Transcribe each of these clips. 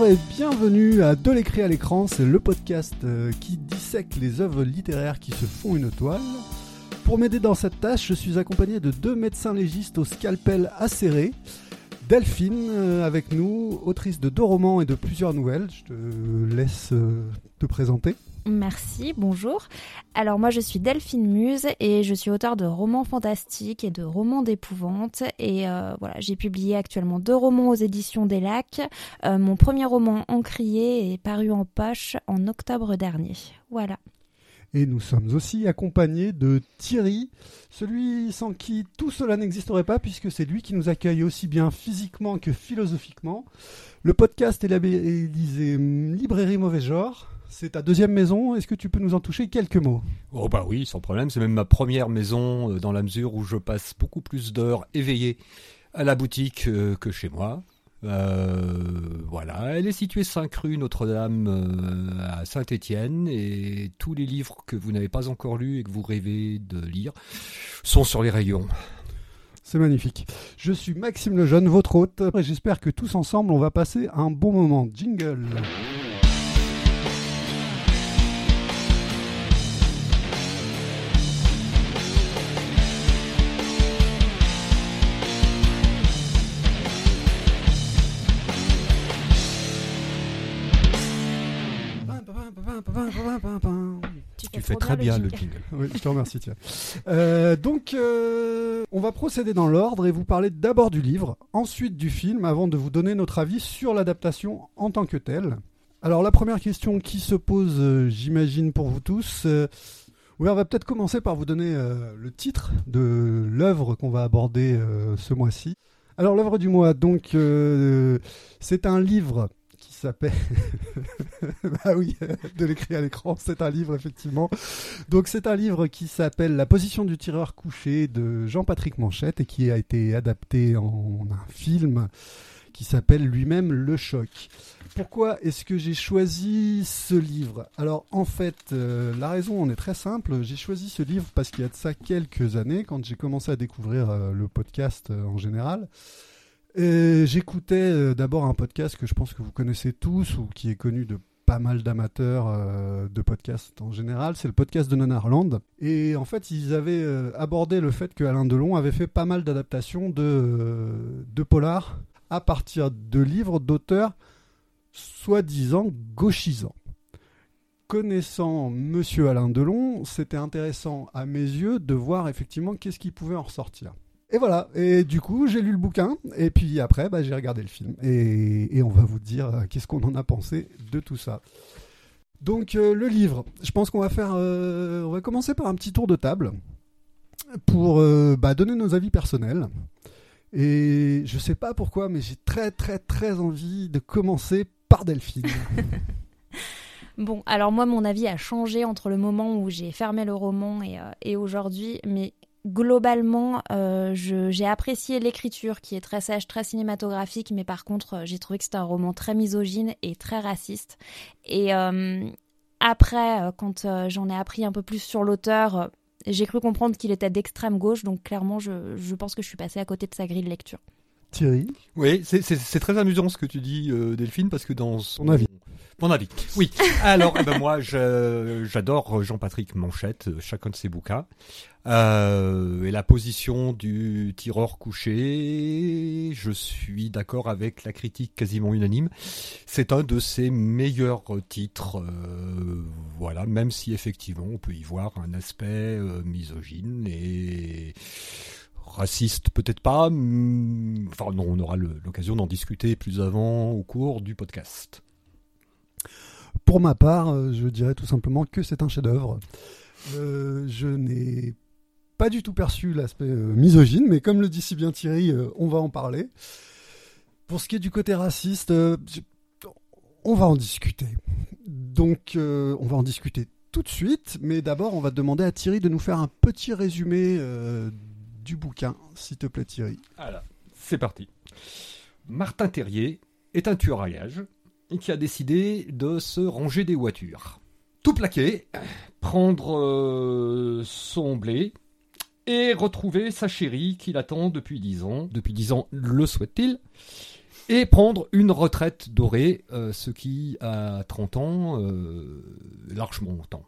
Bienvenue à De l'écrit à l'écran, c'est le podcast euh, qui dissèque les œuvres littéraires qui se font une toile. Pour m'aider dans cette tâche, je suis accompagné de deux médecins légistes au scalpel acéré. Delphine euh, avec nous, autrice de deux romans et de plusieurs nouvelles. Je te laisse euh, te présenter. Merci, bonjour. Alors moi je suis Delphine Muse et je suis auteur de romans fantastiques et de romans d'épouvante et euh, voilà j'ai publié actuellement deux romans aux éditions des Lacs. Euh, mon premier roman Encrier est paru en poche en octobre dernier. Voilà. Et nous sommes aussi accompagnés de Thierry, celui sans qui tout cela n'existerait pas, puisque c'est lui qui nous accueille aussi bien physiquement que philosophiquement. Le podcast est labellisé Librairie Mauvais Genre. C'est ta deuxième maison, est-ce que tu peux nous en toucher quelques mots? Oh bah oui, sans problème, c'est même ma première maison euh, dans la mesure où je passe beaucoup plus d'heures éveillé à la boutique euh, que chez moi. Euh, voilà, elle est située 5 rue Notre-Dame à Saint-Étienne et tous les livres que vous n'avez pas encore lus et que vous rêvez de lire sont sur les rayons. C'est magnifique. Je suis Maxime Lejeune, votre hôte, et j'espère que tous ensemble on va passer un bon moment. Jingle Tu fais très bien le jingle. Oui, je te remercie, tiens. Euh, donc, euh, on va procéder dans l'ordre et vous parler d'abord du livre, ensuite du film, avant de vous donner notre avis sur l'adaptation en tant que telle. Alors, la première question qui se pose, euh, j'imagine, pour vous tous. euh, oui, on va peut-être commencer par vous donner euh, le titre de l'œuvre qu'on va aborder euh, ce mois-ci. Alors, l'œuvre du mois, donc, euh, c'est un livre qui s'appelle. bah oui, de l'écrit à l'écran, c'est un livre, effectivement. Donc, c'est un livre qui s'appelle La position du tireur couché de Jean-Patrick Manchette et qui a été adapté en un film qui s'appelle lui-même Le Choc. Pourquoi est-ce que j'ai choisi ce livre? Alors en fait, euh, la raison en est très simple. J'ai choisi ce livre parce qu'il y a de ça quelques années, quand j'ai commencé à découvrir euh, le podcast euh, en général. Et J'écoutais euh, d'abord un podcast que je pense que vous connaissez tous ou qui est connu de pas mal d'amateurs euh, de podcasts en général, c'est le podcast de Nanarland. Et en fait, ils avaient euh, abordé le fait que Alain Delon avait fait pas mal d'adaptations de, euh, de polar à partir de livres d'auteurs soi-disant gauchisants. Connaissant Monsieur Alain Delon, c'était intéressant à mes yeux de voir effectivement qu'est-ce qui pouvait en ressortir. Et voilà, et du coup j'ai lu le bouquin, et puis après bah, j'ai regardé le film, et, et on va vous dire euh, qu'est-ce qu'on en a pensé de tout ça. Donc euh, le livre, je pense qu'on va faire, euh, on va commencer par un petit tour de table pour euh, bah, donner nos avis personnels. Et je sais pas pourquoi, mais j'ai très très très envie de commencer par Delphine. Bon, alors moi mon avis a changé entre le moment où j'ai fermé le roman et, euh, et aujourd'hui, mais globalement euh, j'ai apprécié l'écriture qui est très sèche, très cinématographique, mais par contre euh, j'ai trouvé que c'était un roman très misogyne et très raciste. Et euh, après, quand euh, j'en ai appris un peu plus sur l'auteur, j'ai cru comprendre qu'il était d'extrême gauche, donc clairement je, je pense que je suis passée à côté de sa grille de lecture. Thierry, Oui, c'est- très amusant ce que tu dis, Delphine, parce que dans son avis? Mon avis. Oui. Alors, eh ben moi, j'adore Jean-Patrick Manchette, euh, chacun de ses bouquins. Euh, et la position du tireur couché, je suis d'accord avec la critique quasiment unanime. C'est un de ses meilleurs titres. euh, voilà, même si effectivement on peut y voir un aspect misogyne et raciste, peut-être pas. hum, Enfin, non, on aura l'occasion d'en discuter plus avant au cours du podcast. Pour ma part, euh, je dirais tout simplement que c'est un chef-d'œuvre. Euh, je n'ai pas du tout perçu l'aspect euh, misogyne, mais comme le dit si bien Thierry, on va en parler. Pour ce qui est du côté raciste, on va en discuter. Donc, on va en discuter tout de suite, mais d'abord, on va demander à Thierry de nous faire un petit résumé du bouquin, s'il te plaît, Thierry. Voilà, c'est parti. Martin Terrier est un tueur à gages qui a décidé de se ranger des voitures. Tout plaquer, prendre euh, son blé et retrouver sa chérie qu'il attend depuis dix ans. Depuis dix ans, le souhaite-t-il et prendre une retraite dorée, euh, ce qui, à 30 ans, euh, largement longtemps.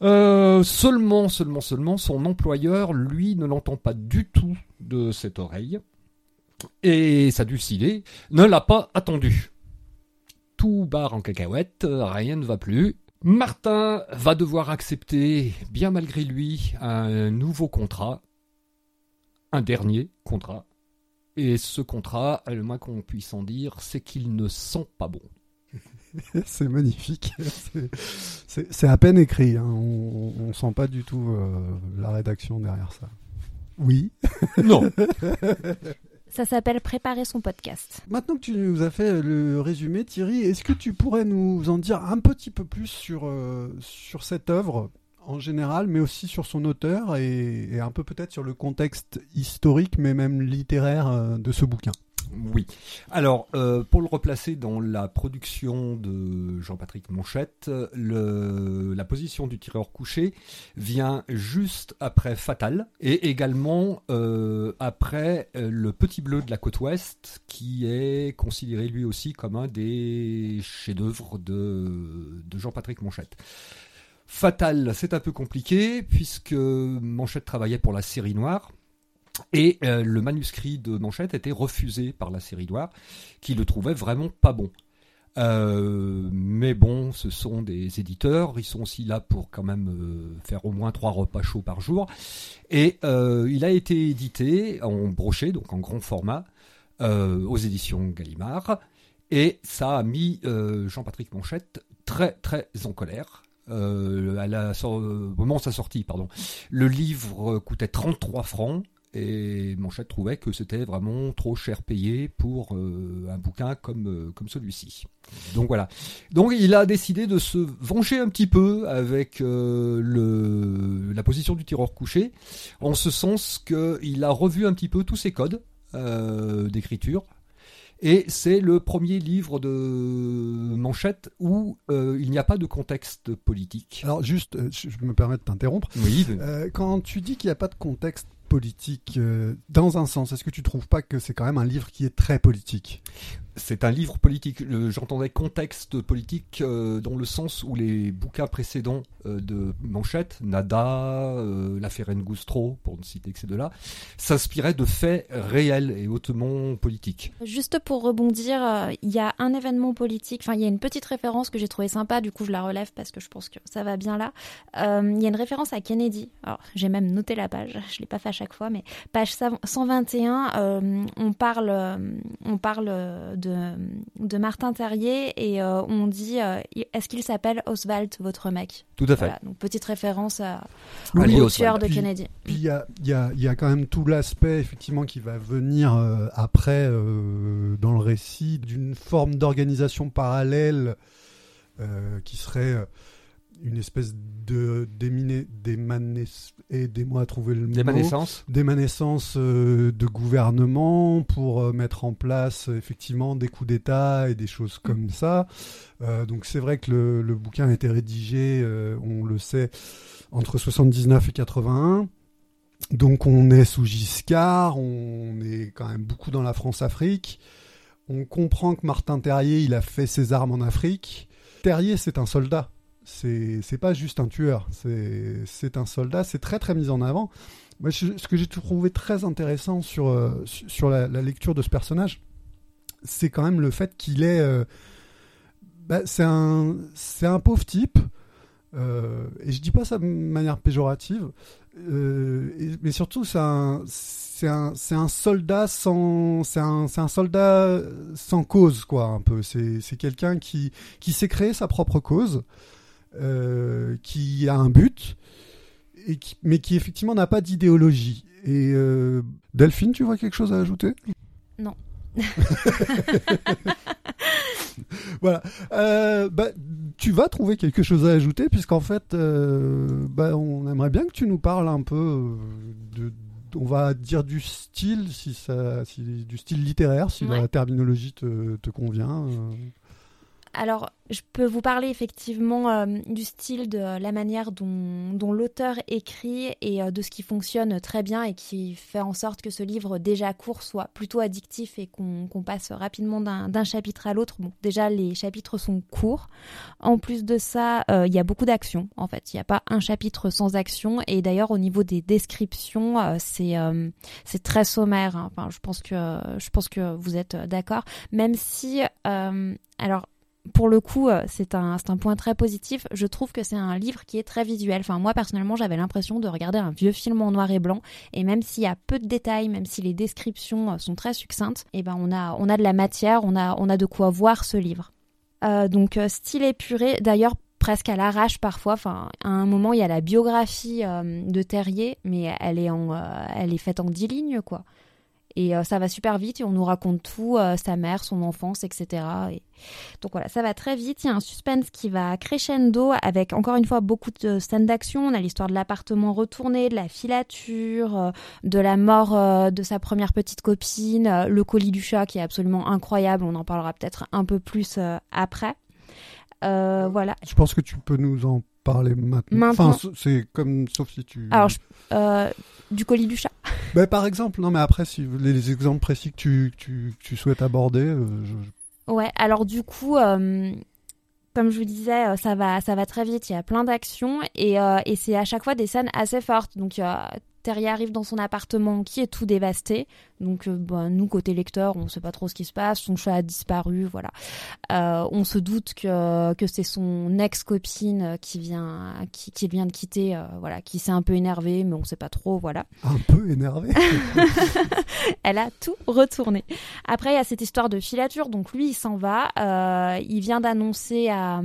Seulement, seulement, seulement, son employeur, lui, ne l'entend pas du tout de cette oreille. Et sa dulcinée ne l'a pas attendu. Tout barre en cacahuète, rien ne va plus. Martin va devoir accepter, bien malgré lui, un nouveau contrat. Un dernier contrat et ce contrat, le moins qu'on puisse en dire, c'est qu'il ne sent pas bon. c'est magnifique. C'est à peine écrit. Hein. On, ne sent pas du tout euh, la rédaction derrière ça. Oui. Non. Ça s'appelle Préparer son podcast. Maintenant que tu nous as fait le résumé, Thierry, est-ce que tu pourrais nous en dire un petit peu plus sur, euh, cette œuvre en général, mais aussi sur son auteur et, un peu peut-être sur le contexte historique, mais même littéraire euh, de ce bouquin? Oui. Alors, euh, pour le replacer dans la production de Jean-Patrick Monchette, la position du tireur couché vient juste après Fatal et également euh, après Le Petit Bleu de la côte ouest, qui est considéré lui aussi comme un des chefs-d'œuvre de, de Jean-Patrick Monchette. Fatal, c'est un peu compliqué puisque Manchette travaillait pour la série noire. Et euh, le manuscrit de Manchette était refusé par la série noire, qui le trouvait vraiment pas bon. Euh, mais bon, ce sont des éditeurs, ils sont aussi là pour quand même euh, faire au moins trois repas chauds par jour. Et il a été édité en brochet, donc en grand format, aux éditions Gallimard. Et ça a mis Jean-Patrick Manchette très très en colère à la, au moment de sa sortie, pardon. Le livre coûtait 33 francs et Manchette trouvait que c'était vraiment trop cher payé pour euh, un bouquin comme, euh, comme celui-ci. Donc voilà. Donc il a décidé de se venger un petit peu avec le, la position du tireur couché, en ce sens qu'il a revu un petit peu tous ses codes d'écriture et c'est le premier livre de Manchette où euh, il n'y a pas de contexte politique. Alors juste, euh, je me permets de t'interrompre. Oui. Euh, quand tu dis qu'il n'y a pas de contexte politique, dans un sens, est-ce que tu trouves pas que c'est quand même un livre qui est très politique? C'est un livre politique. J'entendais contexte politique euh, dans le sens où les bouquins précédents euh, de Manchette, Nada, euh, l'affaire Ngoustro, pour ne citer que ces deux-là, s'inspiraient de faits réels et hautement politiques. Juste pour rebondir, il y a un événement politique, enfin il y a une petite référence que j'ai trouvé sympa, du coup je la relève parce que je pense que ça va bien là. Il y a une référence à Kennedy. Alors j'ai même noté la page, je l'ai pas fait à chaque fois, mais page 121, on parle, on parle de, Martin Terrier et euh, on dit euh, est-ce qu'il s'appelle Oswald, votre mec? Tout à fait. donc petite référence à, au tueur de Kennedy. Puis il y a, y, a, y a, quand même tout l'aspect effectivement qui va venir euh, après dans le récit d'une forme d'organisation parallèle qui serait une espèce de aidez-moi à trouver le mot d'émanescence euh, de gouvernement pour euh, mettre en place effectivement des coups d'État et des choses comme ça. Euh, donc c'est vrai que le, bouquin a été rédigé, on le sait, entre 79 et 81. Donc on est sous Giscard, on est quand même beaucoup dans la France-Afrique. On comprend que Martin Terrier, il a fait ses armes en Afrique. Terrier, c'est un soldat c'est pas juste un tueur, c'est un soldat, c'est très très mis en avant. Moi, ce que j'ai trouvé très intéressant sur, euh, sur la, lecture de ce personnage, c'est quand même le fait qu'il est. Euh, bah, c'est un, un pauvre type, euh, et je dis pas ça de manière péjorative, mais surtout c'est un, un, un, soldat sans c'est un, un, soldat sans cause quoi un peu c'est quelqu'un qui, qui s'est créé sa propre cause euh, qui a un but, et qui, mais qui effectivement n'a pas d'idéologie. Et euh, Delphine, tu vois quelque chose à ajouter? Non. voilà. Euh, bah, tu vas trouver quelque chose à ajouter, puisqu'en fait, bah, on aimerait bien que tu nous parles un peu de, on va dire du style, si ça, si, du style littéraire, si la terminologie te, te convient. Alors, je peux vous parler effectivement euh, du style, de la manière dont, l'auteur écrit et euh, de ce qui fonctionne très bien et qui fait en sorte que ce livre déjà court soit plutôt addictif et qu'on passe rapidement d'un chapitre à l'autre. Bon, déjà, les chapitres sont courts. En plus de ça, euh, il y a beaucoup d'action. En fait, il n'y a pas un chapitre sans action. Et d'ailleurs, au niveau des descriptions, c'est c'est très sommaire. Hein. Enfin, je pense que je pense que vous êtes d'accord. Même si, alors pour le coup, euh, c'est un, un point très positif. Je trouve que c'est un livre qui est très visuel. Enfin, moi, personnellement, j'avais l'impression de regarder un vieux film en noir et blanc. Et même s'il y a peu de détails, même si les descriptions euh, sont très succinctes, eh ben, on a, on a de la matière, on a, on a de quoi voir ce livre. Euh, donc, style épuré. D'ailleurs, presque à l'arrache parfois. Enfin, à un moment, il y a la biographie de Terrier, mais elle est, en, elle est faite en dix lignes, quoi. Et euh, ça va super vite et on nous raconte tout, euh, sa mère, son enfance, etc. Et... Donc voilà, ça va très vite. Il y a un suspense qui va crescendo avec encore une fois beaucoup de scènes d'action. On a l'histoire de l'appartement retourné, de la filature, euh, de la mort de sa première petite copine, le colis du chat qui est absolument incroyable. On en parlera peut-être un peu plus après. voilà. Je pense que tu peux nous en parler maintenant. Enfin, c'est comme, sauf si tu. Alors, du colis du chat. Ben, par exemple, non, mais après, si les, exemples précis que tu, tu, tu souhaites aborder. Euh, ouais, alors du coup, euh, comme je vous disais, euh, ça va, ça va très vite. Il y a plein d'actions et, et c'est à chaque fois des scènes assez fortes. Donc, Terry arrive dans son appartement qui est tout dévasté. Donc, euh, bah, nous, côté lecteur, on ne sait pas trop ce qui se passe. Son chat a disparu, voilà. Euh, on se doute que, que c'est son ex-copine qui vient, qui, qui, vient de quitter, euh, voilà, qui s'est un peu énervée, mais on ne sait pas trop, voilà. Un peu énervée Elle a tout retourné. Après, il y a cette histoire de filature. Donc, lui, il s'en va. il vient d'annoncer à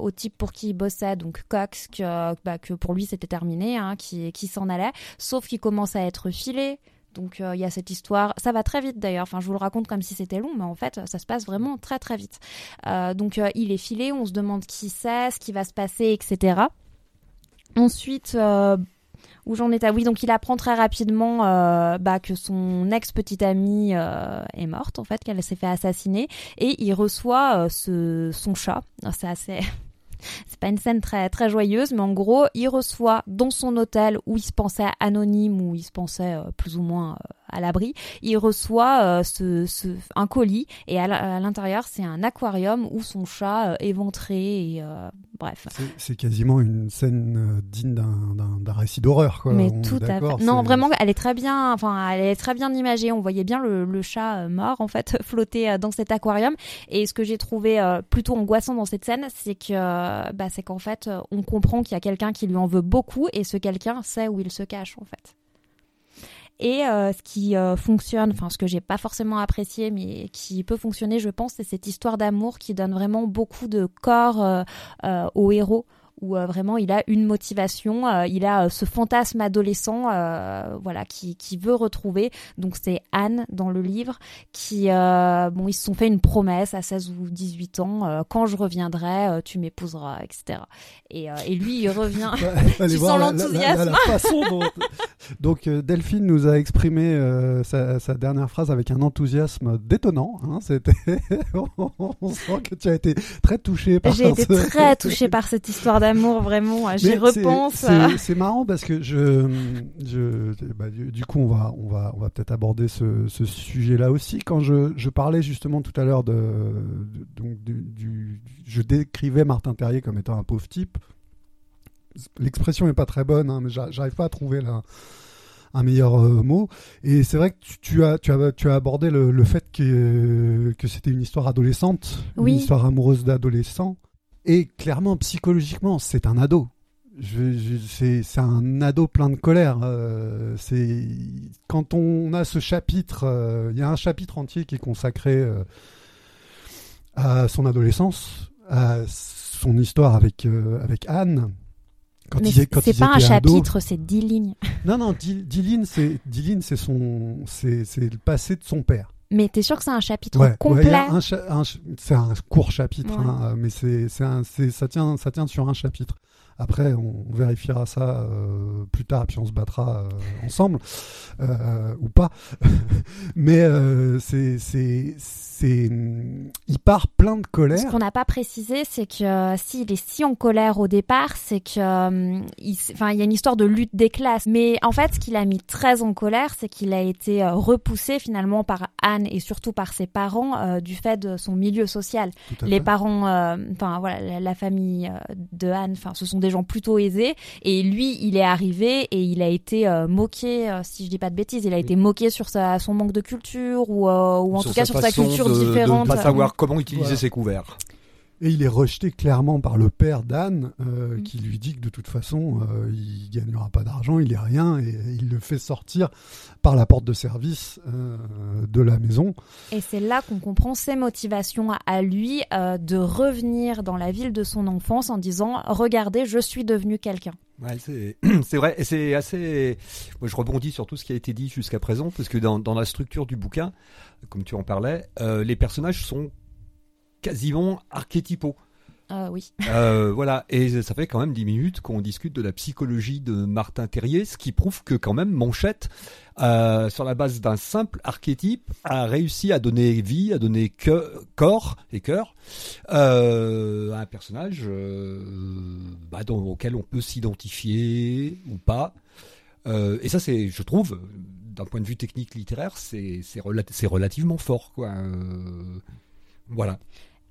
au type pour qui il bossait, donc Cox, que, bah, que pour lui c'était terminé, hein, qui, qui s'en allait, sauf qu'il commence à être filé. Donc euh, il y a cette histoire, ça va très vite d'ailleurs, enfin je vous le raconte comme si c'était long, mais en fait ça se passe vraiment très très vite. Euh, donc euh, il est filé, on se demande qui c'est, ce qui va se passer, etc. Ensuite, où j'en étais? Oui, donc il apprend très rapidement bah, que son ex petite amie est morte en fait, qu'elle s'est fait assassiner, et il reçoit son chat. C'est assez. C'est pas une scène très très joyeuse, mais en gros, il reçoit dans son hôtel où il se pensait anonyme, où il se pensait plus ou moins à l'abri, il reçoit euh, ce, ce, un colis et à l'intérieur c'est un aquarium où son chat est euh, éventré et euh, bref. C'est quasiment une scène digne d'un récit d'horreur quoi. Mais tout à fait. Non vraiment elle est très bien, enfin elle est très bien imagée. On voyait bien le, le chat mort en fait flotter dans cet aquarium et ce que j'ai trouvé plutôt angoissant dans cette scène c'est que bah, c'est qu'en fait on comprend qu'il y a quelqu'un qui lui en veut beaucoup et ce quelqu'un sait où il se cache en fait. Et euh, ce qui euh, fonctionne, enfin ce que j'ai pas forcément apprécié, mais qui peut fonctionner, je pense, c'est cette histoire d'amour qui donne vraiment beaucoup de corps euh, au héros où euh, vraiment il a une motivation, euh, il a euh, ce fantasme adolescent, voilà, qui, qui, veut retrouver. Donc c'est Anne dans le livre qui, bon, ils se sont fait une promesse à 16 ou 18 ans, quand je reviendrai, tu m'épouseras, etc. Et, et, lui il revient, tu sens l'enthousiasme. Donc Delphine nous a exprimé sa, sa, dernière phrase avec un enthousiasme détonnant. Hein, C'était, on sent que tu as été très touché par. J'ai été très touché par cette histoire d'amour, vraiment. J'y repense. C'est marrant parce que je, je bah, du, coup, on va, on va, on va peut-être aborder ce, ce sujet-là aussi. Quand je, je, parlais justement tout à l'heure de, donc du, je décrivais Martin Terrier comme étant un pauvre type. L'expression n'est pas très bonne, hein, mais j'arrive pas à trouver la un meilleur euh, mot. Et c'est vrai que tu, as, tu, as, tu as abordé le, fait que, que c'était une histoire adolescente, une histoire amoureuse d'adolescent. Et clairement, psychologiquement, c'est un ado. c'est un ado plein de colère. Euh, c'est quand on a ce chapitre, euh, il y a un chapitre entier qui est consacré à son adolescence, à son histoire avec avec Anne. Quand Mais c'est pas un chapitre, c'est dix lignes. Non, non, dix, lignes, c'est dix lignes, c'est son, c'est le passé de son père. Mais t'es sûr que c'est un chapitre complet? C'est un court chapitre, hein, mais c'est ça tient ça tient sur un chapitre. Après, on, vérifiera ça euh, plus tard, puis on se battra euh, ensemble, euh, ou pas. Mais c'est, c'est, c'est, il part plein de colère. Ce qu'on n'a pas précisé, c'est que s'il est si en colère au départ, c'est que, il, enfin, il y a une histoire de lutte des classes. Mais en fait, ce qui l'a mis très en colère, c'est qu'il a été repoussé finalement par Anne et surtout par ses parents du fait de son milieu social. Les parents, enfin voilà, la, famille de Anne, enfin, ce sont des gens plutôt aisés. Et lui, il est arrivé et il a été euh, moqué, euh, si je dis pas de bêtises, il a été moqué sur sa, son manque de culture ou, euh, ou en tout cas sur sa culture différente. De pas savoir comment utiliser ses couverts. Et il est rejeté clairement par le père d'Anne, euh, mm. qui lui dit que de toute façon, euh, il gagnera pas d'argent, il est rien, et il le fait sortir par la porte de service euh, de la maison. Et c'est là qu'on comprend ses motivations à lui de revenir dans la ville de son enfance en disant Regardez, je suis devenu quelqu'un. Ouais, c'est vrai, et c'est assez. Moi, je rebondis sur tout ce qui a été dit jusqu'à présent, parce que dans, dans, la structure du bouquin, comme tu en parlais, les personnages sont quasiment archétypaux. Ah oui. Euh, voilà, et ça fait quand même 10 minutes qu'on discute de la psychologie de Martin Terrier, ce qui prouve que quand même Manchette, euh, sur la base d'un simple archétype, a réussi à donner vie, à donner corps et cœur euh, à un personnage bah, auquel on peut s'identifier ou pas. et ça, c'est, je trouve, d'un point de vue technique littéraire, c'est, c'est relativement fort, quoi. voilà.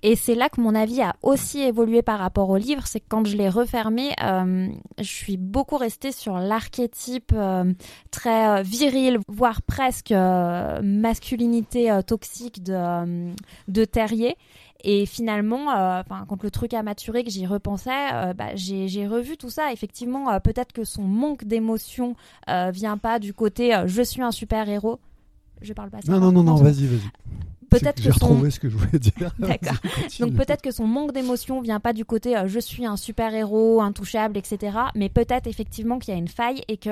Et c'est là que mon avis a aussi évolué par rapport au livre, c'est que quand je l'ai refermé, euh, je suis beaucoup restée sur l'archétype euh, très euh, viril, voire presque masculinité toxique de, de Terrier. Et finalement, quand le truc a maturé, que j'y repensais, bah, j'ai revu tout ça. Effectivement, peut-être que son manque d'émotion vient pas du côté je suis un super héros. Je parle pas. Ça, non, non, non, non, vas-y, vas-y peut-être que son... ce que je voulais dire. D'accord. Donc peut-être que son manque d'émotion vient pas du côté euh, je suis un super héros intouchable, etc. Mais peut-être effectivement qu'il y a une faille et que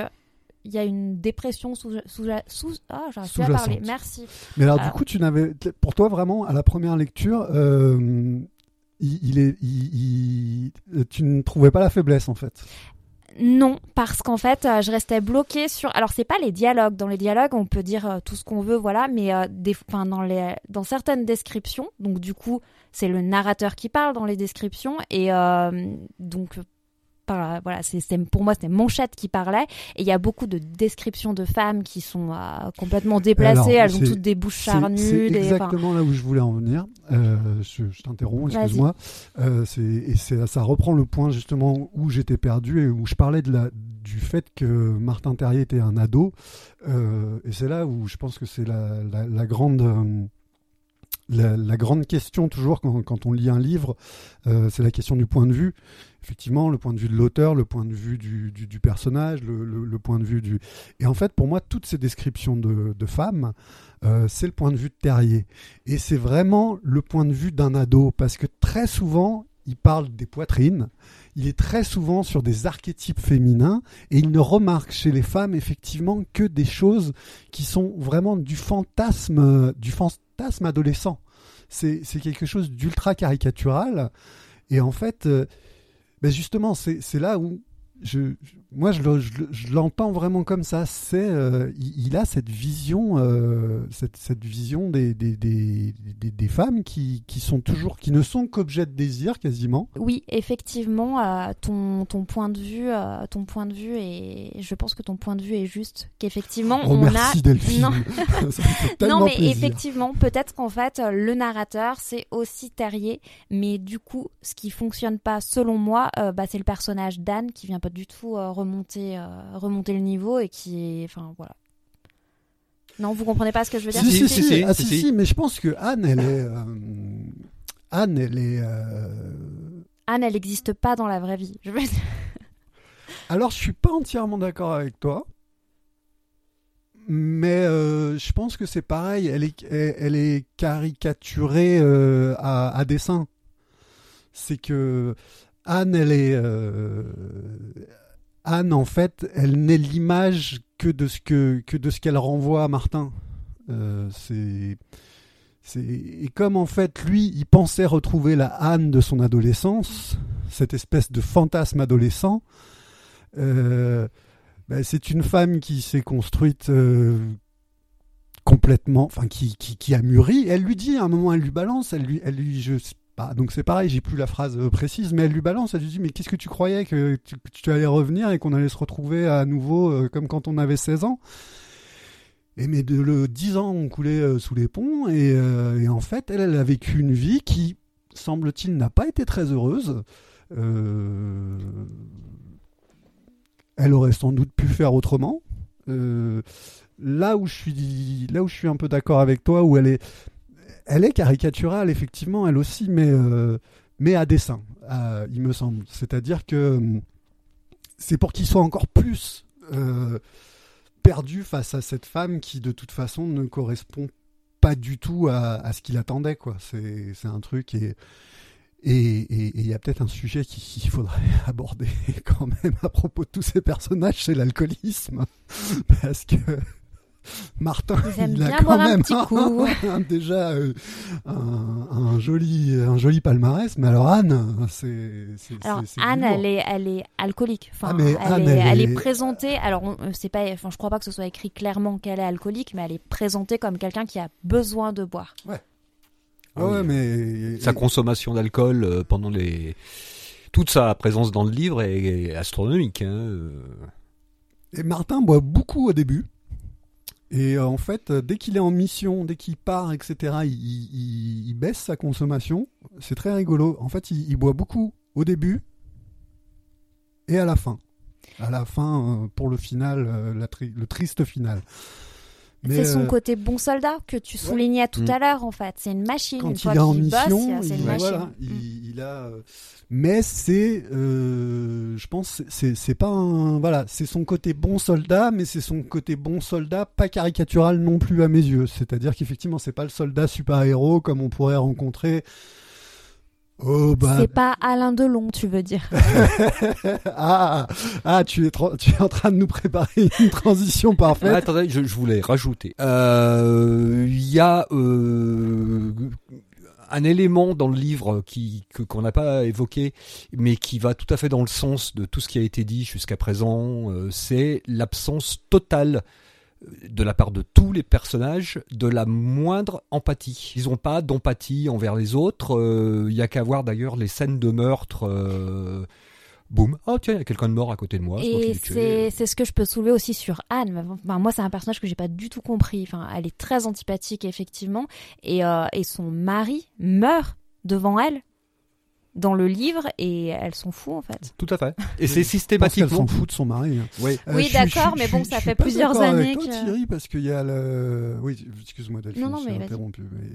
il y a une dépression sous sous, sous ah j'ai à parler. Merci. Mais alors du euh, coup tu n'avais pour toi vraiment à la première lecture euh, il, est, il, tu ne trouvais pas la faiblesse en fait? Non, parce qu'en fait, euh, je restais bloquée sur. Alors, c'est pas les dialogues. Dans les dialogues, on peut dire euh, tout ce qu'on veut, voilà, mais euh, des... dans, les... dans certaines descriptions, donc du coup, c'est le narrateur qui parle dans les descriptions, et donc voilà, c'est pour moi c'était Manchette qui parlait et il y a beaucoup de descriptions de femmes qui sont euh, complètement déplacées, elles ont toutes des bouches charnues. C'est exactement là où je voulais en venir. Euh, je, t'interromps, excuse-moi. Euh, et ça reprend le point justement où j'étais perdu et où je parlais de la, du fait que Martin Terrier était un ado. et c'est là où je pense que c'est la, la, grande la, grande question toujours quand, on lit un livre, c'est la question du point de vue effectivement le point de vue de l'auteur, le point de vue du, personnage, le, point de vue du... Et en fait, pour moi, toutes ces descriptions de, de femmes, euh, c'est le point de vue de Terrier. Et c'est vraiment le point de vue d'un ado, parce que très souvent, il parle des poitrines, il est très souvent sur des archétypes féminins, et il ne remarque chez les femmes, effectivement, que des choses qui sont vraiment du fantasme, du fantasme adolescent. C'est quelque chose d'ultra caricatural. Et en fait, euh, mais justement, c'est là où je, moi, je, l'entends vraiment comme ça. C'est, euh, il, a cette vision, euh, cette, cette, vision des, des, des, des, femmes qui, qui, sont toujours, qui ne sont qu'objet de désir quasiment. Oui, effectivement, euh, ton, ton point de vue, ton point de vue et je pense que ton point de vue est juste. Qu'effectivement, oh, on merci, a. Delphine. Non, non mais effectivement, peut-être qu'en fait, le narrateur c'est aussi Terrier, mais du coup, ce qui fonctionne pas, selon moi, bah, c'est le personnage d'Anne qui vient pas du tout remonter, euh, remonter le niveau et qui est. Enfin, voilà. Non, vous comprenez pas ce que je veux dire? Si, si, si, ah, si, si, mais je pense que Anne, elle est. Euh, Anne, elle est. Euh, Anne, elle n'existe pas dans la vraie vie. Je veux dire. Alors, je suis pas entièrement d'accord avec toi. Mais je pense que c'est pareil. Elle est, elle, est caricaturée à, à, dessin. C'est que Anne, elle est Anne, en fait, elle n'est l'image que de ce que, que de ce qu'elle renvoie à Martin. Euh, c'est et comme en fait lui, il pensait retrouver la Anne de son adolescence, cette espèce de fantasme adolescent. Euh, ben, c'est une femme qui s'est construite euh, complètement, enfin qui, qui, qui, a mûri. Elle lui dit à un moment, elle lui balance, elle lui, elle lui, je pas, donc c'est pareil, j'ai plus la phrase euh, précise, mais elle lui balance, elle lui dit mais qu'est-ce que tu croyais que tu, allais revenir et qu'on allait se retrouver à nouveau euh, comme quand on avait 16 ans? Et mais de le 10 ans ont coulé euh, sous les ponts et, en fait elle, elle a vécu une vie qui semble-t-il n'a pas été très heureuse. Elle aurait sans doute pu faire autrement. Là où je suis, là où je suis un peu d'accord avec toi, où elle est, elle est caricaturale effectivement, elle aussi, mais euh, mais à dessein, euh, il me semble. C'est-à-dire que c'est pour qu'il soit encore plus euh, perdu face à cette femme qui de toute façon ne correspond pas du tout à, ce qu'il attendait quoi. C'est c'est un truc et et il y a peut-être un sujet qu'il faudrait aborder quand même à propos de tous ces personnages, c'est l'alcoolisme. Parce que Martin, il a quand même un déjà euh, un, un, joli, un joli palmarès. Mais alors Anne, c'est. Alors Anne, elle est, elle est alcoolique. Enfin, ah, elle, Anne, est, elle, elle est... est, présentée. Alors c'est pas, enfin, je crois pas que ce soit écrit clairement qu'elle est alcoolique, mais elle est présentée comme quelqu'un qui a besoin de boire. Ouais. Ah ouais, mais sa consommation d'alcool euh, pendant les toute sa présence dans le livre est, astronomique. Hein. Et Martin boit beaucoup au début. Et euh, en fait, dès qu'il est en mission, dès qu'il part, etc., il, baisse sa consommation. C'est très rigolo. En fait, il, boit beaucoup au début et à la fin. À la fin, euh, pour le final, le triste final. C'est son euh... côté bon soldat que tu soulignais ouais. tout mmh. à l'heure en fait. C'est une machine. Quand une il fois est en mission, bosse, c'est une il, machine. voilà, Mmh. il, il a. Mais c'est, euh, je pense, c'est c'est pas un, voilà, c'est son côté bon soldat, mais c'est son côté bon soldat pas caricatural non plus à mes yeux. C'est-à-dire qu'effectivement, c'est pas le soldat super héros comme on pourrait rencontrer. Oh bah. C'est pas Alain Delon, tu veux dire ah, ah, tu es, tu es en train de nous préparer une transition parfaite. Ah, attendez, je, je, voulais rajouter. Il euh, y a euh, un élément dans le livre qui qu'on n'a pas évoqué, mais qui va tout à fait dans le sens de tout ce qui a été dit jusqu'à présent. Euh, c'est l'absence totale de la part de tous les personnages de la moindre empathie. Ils n'ont pas d'empathie envers les autres. Il euh, y a qu'à voir d'ailleurs les scènes de meurtre. Euh, boum, oh tiens, il y a quelqu'un de mort à côté de moi. Et c'est ce que je peux soulever aussi sur Anne. Enfin, moi, c'est un personnage que j'ai pas du tout compris. Enfin, elle est très antipathique effectivement, et, euh, et son mari meurt devant elle dans le livre et elles s'en fout en fait. Tout à fait. Et c'est systématiquement. Elle s'en fout de son mari. Hein. Oui, euh, oui d'accord, mais bon, ça fait plusieurs années avec toi, que. Thierry, parce qu'il y a le. Oui, excuse-moi Delphine, non, non, mais interrompu. Mais...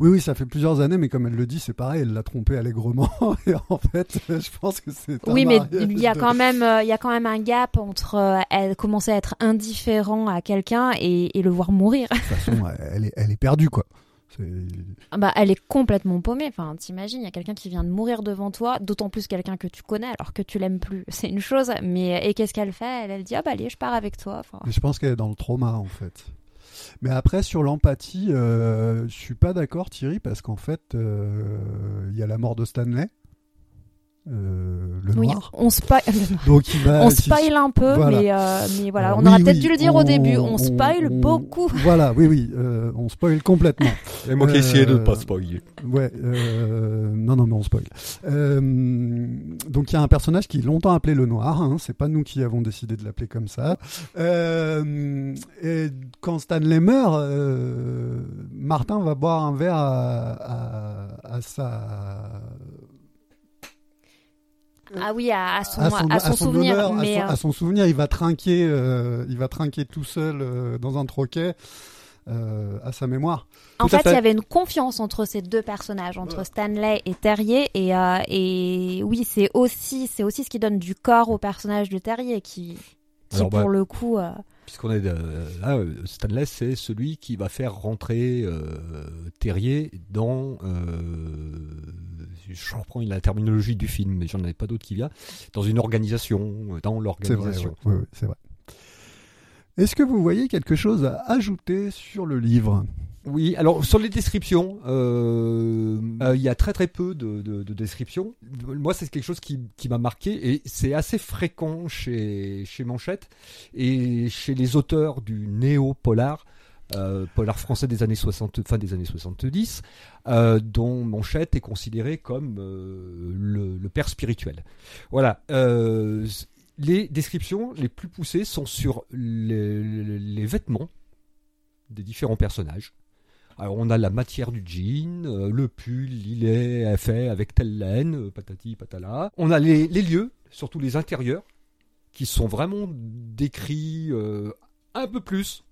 Oui, oui, ça fait plusieurs années, mais comme elle le dit, c'est pareil, elle l'a trompé allègrement. et en fait, je pense que c'est. Oui, mais il y a de... quand même, euh, il y a quand même un gap entre euh, elle commencer à être indifférent à quelqu'un et, et, le voir mourir. De toute façon, elle est, elle est perdue, quoi. Bah, elle est complètement paumée. Enfin, t'imagines, il y a quelqu'un qui vient de mourir devant toi, d'autant plus quelqu'un que tu connais alors que tu l'aimes plus. C'est une chose, mais et qu'est-ce qu'elle fait? Elle, elle dit ah bah allez, je pars avec toi. Enfin... Je pense qu'elle est dans le trauma en fait. Mais après sur l'empathie, euh, je suis pas d'accord Thierry parce qu'en fait il euh, y a la mort de Stanley. Euh, le oui, noir. on spoil, Donc il va, on spoil un peu, voilà. mais, euh, mais voilà, Alors, on aurait oui, peut-être oui, dû le dire on, au début. On, on spoil on, beaucoup. Voilà, oui, oui, euh, on spoil complètement. Et moi qui essayais de ne pas spoiler. Ouais, non, non, mais on spoil. Euh, donc il y a un personnage qui est longtemps appelé le Noir. Hein, c'est pas nous qui avons décidé de l'appeler comme ça. Euh, et quand Stanley meurt, Martin va boire un verre à, à, à sa ah oui, à, à, son, à, son, à son, son, souvenir. Mais à, son, à, son, souvenir, il va trinquer, euh, il va trinquer tout seul euh, dans un troquet euh, à sa mémoire. En fait, il y avait une confiance entre ces deux personnages, entre ouais. Stanley et Terrier, et, euh, et oui, c'est aussi, c'est aussi ce qui donne du corps au personnage de Terrier, qui, qui Alors, pour bah, le coup. euh, Puisqu'on est là, Stanley, c'est celui qui va faire rentrer euh, Terrier dans je reprends la terminologie du film, mais j'en avais pas d'autre qui vient, dans une organisation, dans l'organisation. C'est vrai, ouais. Est-ce que vous voyez quelque chose à ajouter sur le livre? Oui, alors sur les descriptions, euh, euh, il y a très très peu de, de- de descriptions. Moi, c'est quelque chose qui, qui m'a marqué et c'est assez fréquent chez, chez Manchette et chez les auteurs du néo-polar, euh, polar français des années 60, fin des années 70, euh, dont Manchette est considéré comme euh, le, père spirituel. Voilà. euh, les descriptions les plus poussées sont sur les, vêtements des différents personnages. Alors on a la matière du jean, le pull, il est fait avec telle laine, patati patala. On a les, lieux, surtout les intérieurs, qui sont vraiment décrits un peu plus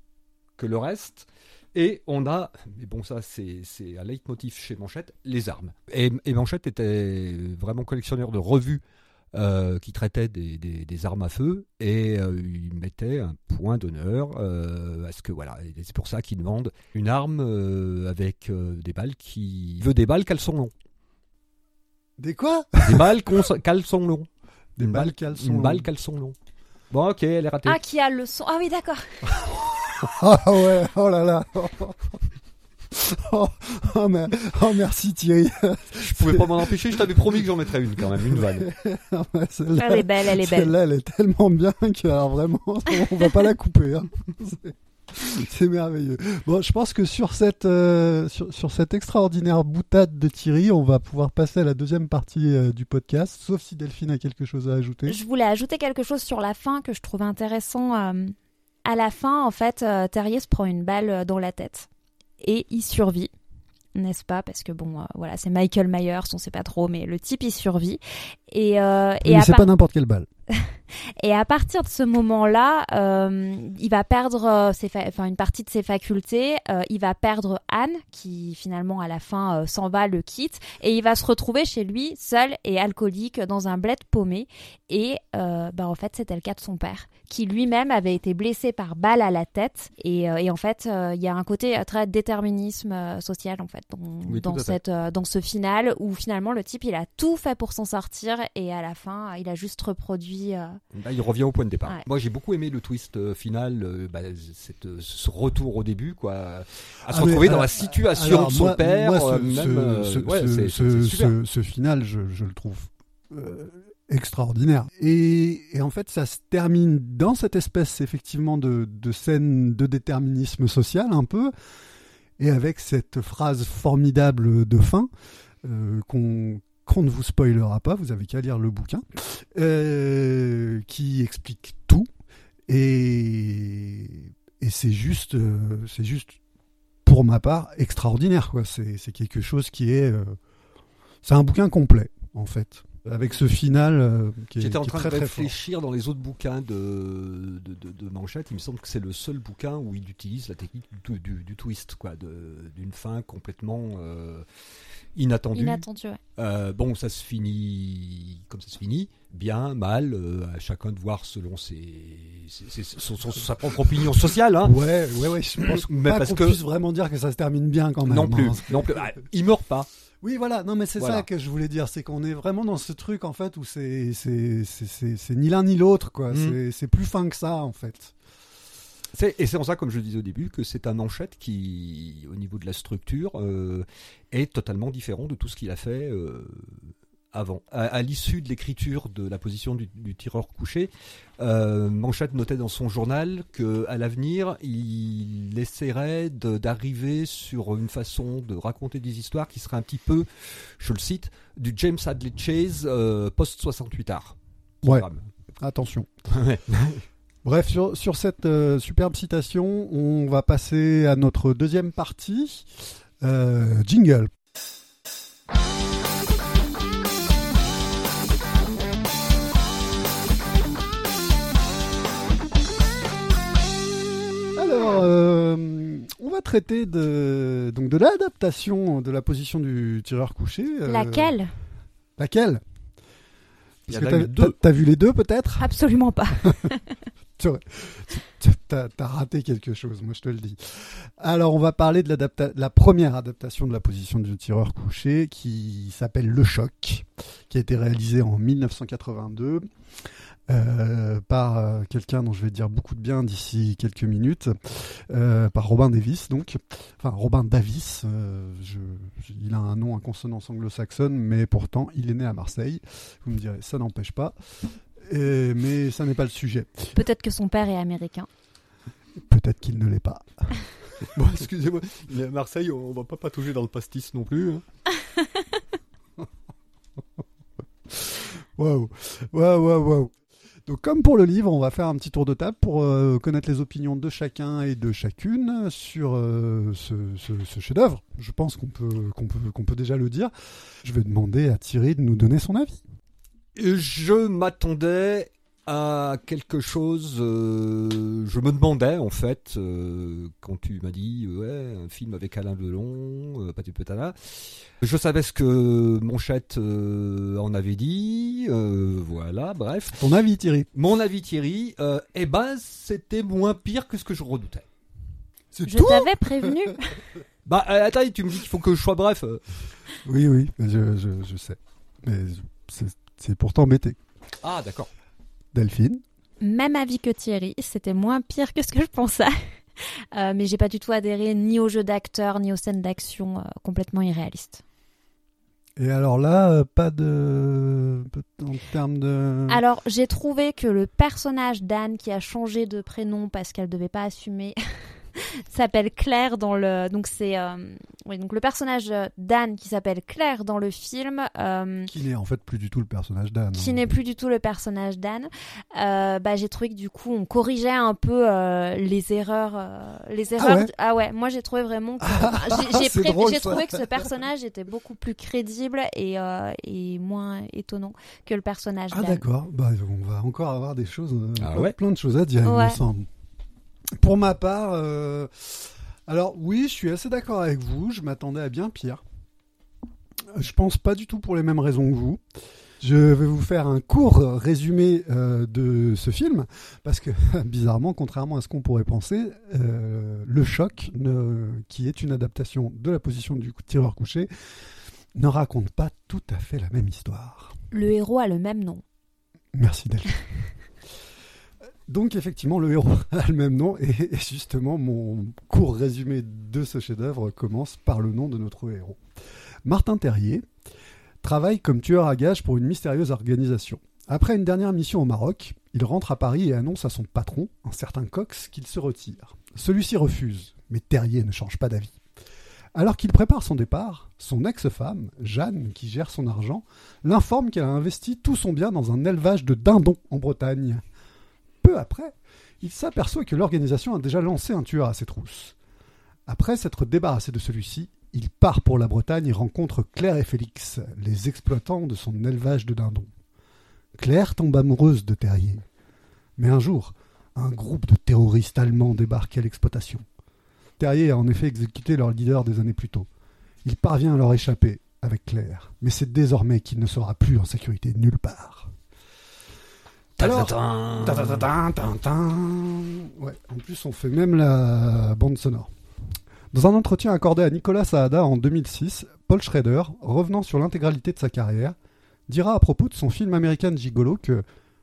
que le reste. Et on a, mais bon ça c'est c'est un leitmotiv chez Manchette, les armes. Et, et Manchette était vraiment collectionneur de revues euh, qui traitaient des, des- des armes à feu et euh, il mettait un point d'honneur euh, à ce que voilà. C'est pour ça qu'il demande une arme euh, avec euh, des balles qui il veut des balles caleçon long. Des quoi? Des balles cons- caleçon long. Des Une balles balle- caleçon. Une balle caleçon long. Bon ok, elle est ratée. Ah, qui a le son. Ah oui, d'accord. Ah ouais, oh là là. Oh, oh, mais- oh, merci Thierry. Je pouvais pas m'en empêcher, je t'avais promis que j'en mettrais une quand même, une vanne. Ah Elle est belle, elle est belle. Celle-là, elle est tellement bien que alors vraiment, on va pas la couper. hein. C'est- C'est merveilleux. Bon, je pense que sur cette euh, sur, sur cette extraordinaire boutade de Thierry, on va pouvoir passer à la deuxième partie euh, du podcast, sauf si Delphine a quelque chose à ajouter. Je voulais ajouter quelque chose sur la fin que je trouve intéressant. euh, à la fin, en fait, euh, Terrier se prend une balle euh, dans la tête et il survit, n'est-ce pas? Parce que bon, euh, voilà, c'est Michael Myers, on sait pas trop, mais le type il survit. Et, euh, et Mais c'est part- pas n'importe quelle balle. Et à partir de ce moment-là, euh, il va perdre euh, ses fa- enfin, une partie de ses facultés. euh, il va perdre Anne, qui finalement à la fin euh, s'en va, le quitte, et il va se retrouver chez lui seul et alcoolique dans un bled paumé. Et bah, en fait, c'était le cas de son père, qui lui-même avait été blessé par balle à la tête. Et, et en fait, il y a un côté très déterminisme social en fait dans, Oui, tout dans à fait. cette dans ce final où finalement le type il a tout fait pour s'en sortir et à la fin il a juste reproduit. Euh, Là, il revient au point de départ. Ouais. Moi, j'ai beaucoup aimé le twist euh, final, euh, bah, cette, ce retour au début, quoi, à se Ah, retrouver mais, dans euh, la situation Alors, de son moi- père. moi, ce, ce- même, ce- ouais, ce- c'est- ce- c'est super. ce- ce final, je, je le trouve euh, extraordinaire. Et, et en fait, ça se termine dans cette espèce, effectivement, de, de scène de déterminisme social, un peu, et avec cette phrase formidable de fin, euh, qu'on qu'on ne vous spoilera pas, vous avez qu'à lire le bouquin, euh, qui explique tout. Et, et c'est juste, euh, c'est juste pour ma part, extraordinaire. Quoi. C'est, c'est quelque chose qui est. euh, c'est un bouquin complet, en fait. Avec ce final euh, qui est, J'étais en est train très de réfléchir dans les autres bouquins de, de, de, de Manchette. Il me semble que c'est le seul bouquin où il utilise la technique du, du, du twist, quoi, d'une fin complètement euh, inattendu. ouais. Euh, bon, ça se finit comme ça se finit, bien, mal, euh, à chacun de voir selon ses, ses- ses- son- son- sa propre opinion sociale. Hein. Ouais, ouais, ouais. Je pense Mais pas parce qu'on que- puisse vraiment dire que ça se termine bien quand même. Non plus, hein. non plus. Ah, il meurt pas. Oui, voilà. Non, mais c'est Voilà. ça que je voulais dire, c'est qu'on est vraiment dans ce truc en fait où c'est ni l'un ni l'autre quoi. C'est c'est plus fin que ça en fait. Et c'est en ça, comme je le disais au début, que c'est un manchette qui, au niveau de la structure, euh, est totalement différent de tout ce qu'il a fait euh, avant. À, à l'issue de l'écriture de la position du, du tireur couché, euh, Manchette notait dans son journal que à l'avenir, il essaierait d'arriver sur une façon de raconter des histoires qui serait un petit peu, je le cite, du James Hadley Chase post 68 art. Ouais. Attention. Bref, sur, sur cette euh, superbe citation, on va passer à notre deuxième partie. Euh, jingle. Alors, euh, on va traiter de, donc de l'adaptation de la position du tireur couché. euh, Laquelle? Laquelle? Parce que T'as vu les deux peut-être? Absolument pas. T'as as raté quelque chose, moi je te le dis. Alors on va parler de la première adaptation de la position du tireur couché qui s'appelle Le Choc, qui a été réalisé en 1982. Euh, par euh, quelqu'un dont je vais dire beaucoup de bien d'ici quelques minutes, euh, par Robin Davis, donc, enfin Robin Davis, il a un nom à consonance anglo-saxonne, mais pourtant il est né à Marseille. Vous me direz, ça n'empêche pas, mais ça n'est pas le sujet. Peut-être que son père est américain. Peut-être qu'il ne l'est pas. bon, excusez-moi, il est à Marseille, on va pas patauger dans le pastis non plus. Hein. Waouh, waouh, waouh, waouh. Donc comme pour le livre, on va faire un petit tour de table pour euh, connaître les opinions de chacun et de chacune sur euh, ce, chef-d'œuvre. Je pense qu'on peut, qu'on peut, qu'on peut déjà le dire. Je vais demander à Thierry de nous donner son avis. Je m'attendais à quelque chose. Euh, je me demandais en fait euh, quand tu m'as dit ouais un film avec Alain Delon, euh, Patu Petana. Je savais ce que Monchette euh, en avait dit. voilà, bref. Ton avis Thierry? Mon avis Thierry. eh ben c'était moins pire que ce que je redoutais. Je t'avais prévenu. bah attends, tu me dis qu'il faut que je sois bref. Oui oui, je, je, je sais. Mais c'est pourtant embêté. Ah d'accord. Delphine Même avis que Thierry, c'était moins pire que ce que je pensais. Euh, mais j'ai pas du tout adhéré ni au jeu d'acteur ni aux scènes d'action euh, complètement irréalistes. Et alors là, euh, pas de. en termes de. Alors, j'ai trouvé que le personnage d'Anne qui a changé de prénom parce qu'elle devait pas assumer s'appelle Claire dans le donc c'est euh, oui donc le personnage d'Anne qui s'appelle Claire dans le film euh, qui n'est en fait plus du tout le personnage d'Anne qui hein. n'est plus du tout le personnage d'Anne. Euh, bah j'ai trouvé que du coup on corrigeait un peu les erreurs les ah erreurs ah ouais, moi j'ai trouvé vraiment que j'ai trouvé que ce personnage était beaucoup plus crédible et, et moins étonnant que le personnage ah d'accord. Bah, on va encore avoir des choses ah plein de choses à dire il me semble pour ma part, euh, alors oui, je suis assez d'accord avec vous. Je m'attendais à bien pire. Je pense pas du tout pour les mêmes raisons que vous. Je vais vous faire un court résumé euh, de ce film, parce que bizarrement, contrairement à ce qu'on pourrait penser, euh, Le Choc, qui est une adaptation de la position du tireur couché, ne raconte pas tout à fait la même histoire. Le héros a le même nom. Merci Delphine. Donc effectivement, le héros a le même nom et justement mon court résumé de ce chef-d'œuvre commence par le nom de notre héros. Martin Terrier travaille comme tueur à gages pour une mystérieuse organisation. Après une dernière mission au Maroc, il rentre à Paris et annonce à son patron, un certain Cox, qu'il se retire. Celui-ci refuse, mais Terrier ne change pas d'avis. Alors qu'il prépare son départ, son ex-femme, Jeanne, qui gère son argent, l'informe qu'elle a investi tout son bien dans un élevage de dindons en Bretagne peu après, il s'aperçoit que l'organisation a déjà lancé un tueur à ses trousses. Après s'être débarrassé de celui-ci, il part pour la Bretagne et rencontre Claire et Félix, les exploitants de son élevage de dindons. Claire tombe amoureuse de Terrier. Mais un jour, un groupe de terroristes allemands débarque à l'exploitation. Terrier a en effet exécuté leur leader des années plus tôt. Il parvient à leur échapper avec Claire, mais c'est désormais qu'il ne sera plus en sécurité nulle part. Alors, ouais, en plus, on fait même la bande sonore. Dans un entretien accordé à Nicolas Saada en 2006, Paul Schrader, revenant sur l'intégralité de sa carrière, dira à propos de son film américain Gigolo que,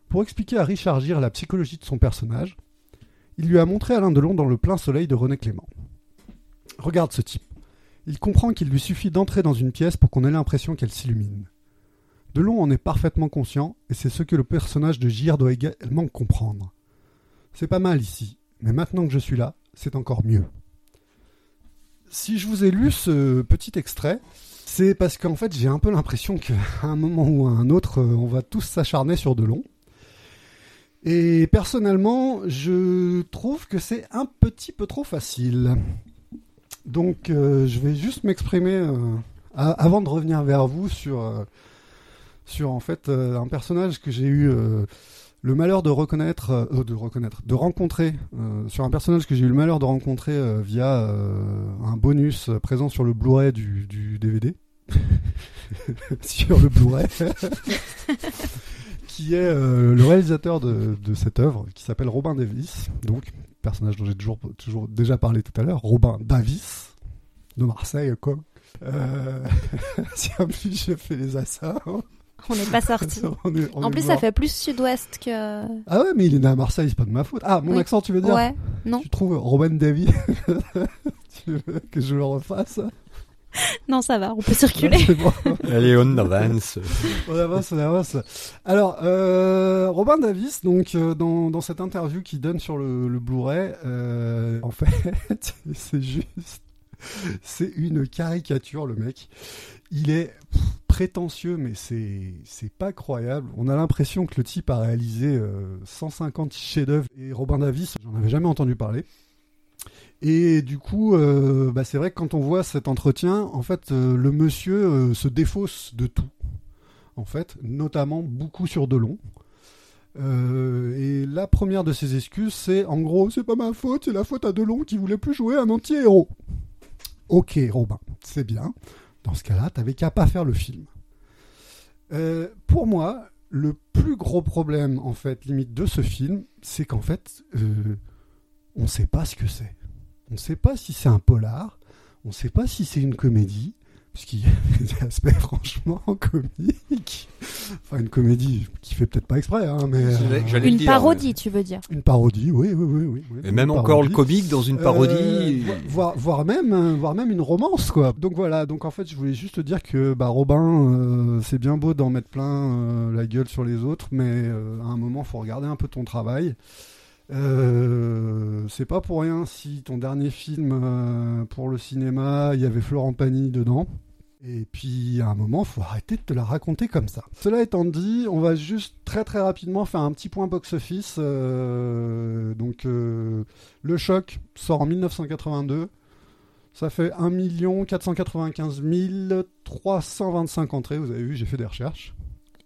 pour expliquer à Richard Gere la psychologie de son personnage, il lui a montré Alain Delon dans le plein soleil de René Clément. Regarde ce type. Il comprend qu'il lui suffit d'entrer dans une pièce pour qu'on ait l'impression qu'elle s'illumine. Delon en est parfaitement conscient, et c'est ce que le personnage de Gire doit également comprendre. C'est pas mal ici, mais maintenant que je suis là, c'est encore mieux. Si je vous ai lu ce petit extrait, c'est parce qu'en fait j'ai un peu l'impression qu'à un moment ou à un autre, on va tous s'acharner sur Delon. Et personnellement, je trouve que c'est un petit peu trop facile. Donc euh, je vais juste m'exprimer euh, avant de revenir vers vous sur... Euh, sur en fait euh, un personnage que j'ai eu euh, le malheur de reconnaître, euh, de rencontrer sur un personnage que j'ai eu le malheur de rencontrer via un bonus présent sur le Blu-ray du, DVD. sur le Blu-ray. qui est le réalisateur de, cette œuvre, qui s'appelle Robin Davis, donc personnage dont j'ai toujours, déjà parlé tout à l'heure, Robin Davis, de Marseille, quoi. Si en plus je fais les assassins. On n'est pas sorti. on est- on En est plus, ça fait plus sud-ouest que. Ah ouais, mais il est né à Marseille, c'est pas de ma faute. Ah, mon Oui. accent, tu veux dire Ouais, non, Tu trouves Robin Davis Tu veux que je le refasse non, ça va, on peut circuler. Bon. Allez, on avance. On avance, on avance. Alors, euh, Robin Davis, donc euh, dans, dans cette interview qu'il donne sur le, le Blu-ray, euh, en fait, c'est juste, c'est une caricature, le mec. Il est prétentieux, mais c'est pas croyable. On a l'impression que le type a réalisé euh, 150 chefs-d'œuvre et Robin Davis, j'en avais jamais entendu parler. Et du coup, euh, bah, c'est vrai que quand on voit cet entretien, en fait, euh, le monsieur euh, se défausse de tout en fait, notamment beaucoup sur Delon. Euh, et la première de ses excuses, c'est en gros, c'est pas ma faute, c'est la faute à Delon qui voulait plus jouer un anti-héros. Ok, Robin, c'est bien. Dans ce cas-là, t'avais qu'à pas faire le film. Euh, pour moi, le plus gros problème, en fait, limite de ce film, c'est qu'en fait, euh, on sait pas ce que c'est. On sait pas si c'est un polar, on sait pas si c'est une comédie, parce qu'il y a des aspects franchement comiques. Enfin, une comédie qui fait peut-être pas exprès, hein, mais euh, Une dire, parodie, tu veux dire? une parodie, oui, oui, oui, oui. oui, Et même encore le comique dans une parodie. Euh, vo- voire, voire même, euh, voire même une romance, quoi. Donc voilà. Donc en fait, je voulais juste te dire que bah, Robin, euh, c'est bien beau d'en mettre plein euh, la gueule sur les autres, mais euh, à un moment, faut regarder un peu ton travail. Euh, c'est pas pour rien si ton dernier film euh, pour le cinéma, il y avait Florent Pagny dedans. Et puis à un moment, faut arrêter de te la raconter comme ça. Cela étant dit, on va juste très très rapidement faire un petit point box-office. Euh, donc euh, le choc sort en 1982. Ça fait 1 495 325 entrées. Vous avez vu, j'ai fait des recherches.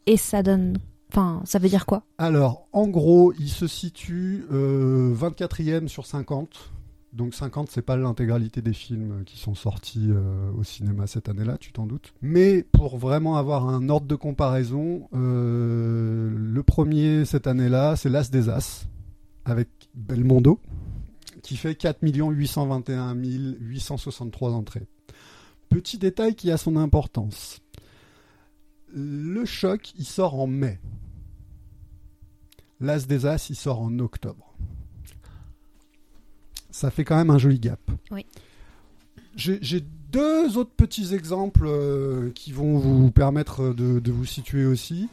Et ça donne. Enfin, ça veut dire quoi? Alors, en gros, il se situe euh, 24e sur 50. Donc 50, c'est pas l'intégralité des films qui sont sortis euh, au cinéma cette année-là, tu t'en doutes. Mais pour vraiment avoir un ordre de comparaison, euh, le premier cette année-là, c'est L'As des As, avec Belmondo, qui fait 4 821 863 entrées. Petit détail qui a son importance. Le choc, il sort en mai. L'As des As, il sort en octobre. Ça fait quand même un joli gap. Oui. J'ai deux autres petits exemples euh, qui vont vous permettre de, de vous situer aussi.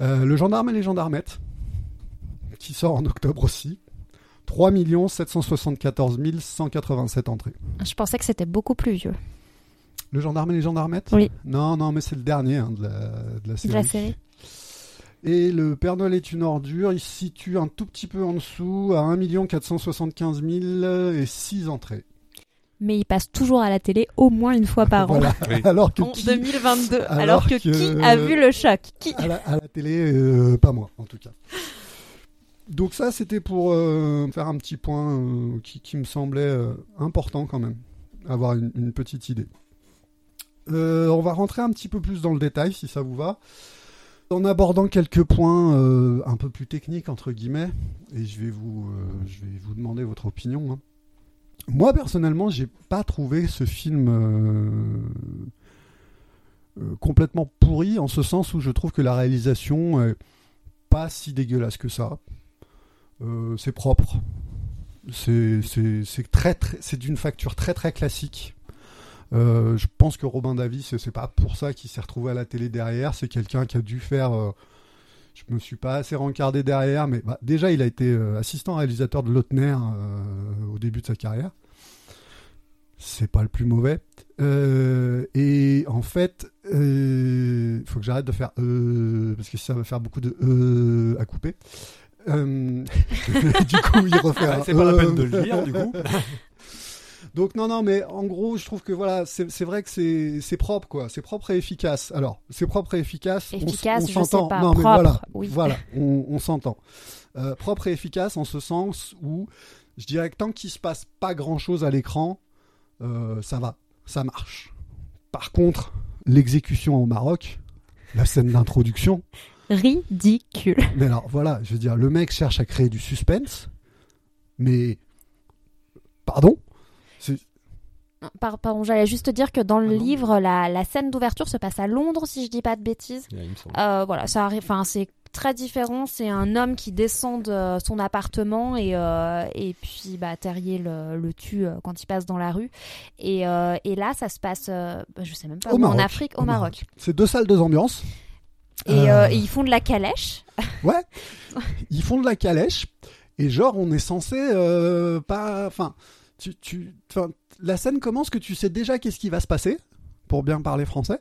Euh, le gendarme et les gendarmettes, qui sort en octobre aussi. 3 774 187 entrées. Je pensais que c'était beaucoup plus vieux Le gendarme et les gendarmettes? Oui. Non, non, mais c'est le dernier hein, de, la, de la de série. la série. Et le Père Noël est une ordure, il se situe un tout petit peu en dessous, à 1 475 006 entrées. Mais il passe toujours à la télé au moins une fois par an. Voilà. Oui. Alors que En qui, 2022. Alors, alors que, que- qui a vu le choc? Qui? à, la, à la télé, euh, pas moi en tout cas. Donc ça, c'était pour euh, faire un petit point euh, qui, qui me semblait euh, important quand même, avoir une, une petite idée. Euh, on va rentrer un petit peu plus dans le détail si ça vous va. En abordant quelques points euh, un peu plus techniques entre guillemets, et je vais vous, euh, je vais vous demander votre opinion. hein. Moi personnellement, j'ai pas trouvé ce film euh, complètement pourri en ce sens où je trouve que la réalisation est pas si dégueulasse que ça. C'est propre. C'est très, très c'est d'une facture très très classique. Euh, je pense que Robin Davis, c'est pas pour ça qu'il s'est retrouvé à la télé derrière. C'est quelqu'un qui a dû faire. euh, je me suis pas assez rencardé derrière, mais bah, déjà il a été euh, assistant réalisateur de Lautner euh, au début de sa carrière. C'est pas le plus mauvais. Et en fait, il faut que j'arrête de faire parce que ça va faire beaucoup de à couper. Du coup, il refait. Ah, c'est pas la peine de le dire, du coup. Donc non, non, mais en gros, je trouve que voilà, c'est vrai que c'est propre, quoi. C'est propre et efficace. Alors, c'est propre et efficace. on Efficace, on je s'entend. Non, mais voilà, oui. voilà, on, on s'entend. Euh, propre et efficace en ce sens où je dirais que tant qu'il se passe pas grand chose à l'écran, euh, ça va, ça marche. Par contre, l'exécution au Maroc, la scène d'introduction, ridicule. Mais alors voilà, je veux dire, le mec cherche à créer du suspense, mais pardon. Pardon, j'allais juste te dire que dans le Ah livre, la, la scène d'ouverture se passe à Londres, si je dis pas de bêtises. Euh, voilà, ça arrive. Enfin, c'est très différent. C'est un homme qui descend de son appartement et euh, et puis bah Terrier le, le tue euh, quand il passe dans la rue. Et, euh, et là, ça se passe, euh, bah, je sais même pas Au où, en. Afrique, au, Au Maroc. C'est deux salles, deux ambiances. Et, Euh. euh, et ils font de la calèche. Ouais, ils font de la calèche et genre on est censé euh, pas, enfin, tu, tu, la scène commence que tu sais déjà qu'est-ce qui va se passer pour bien parler français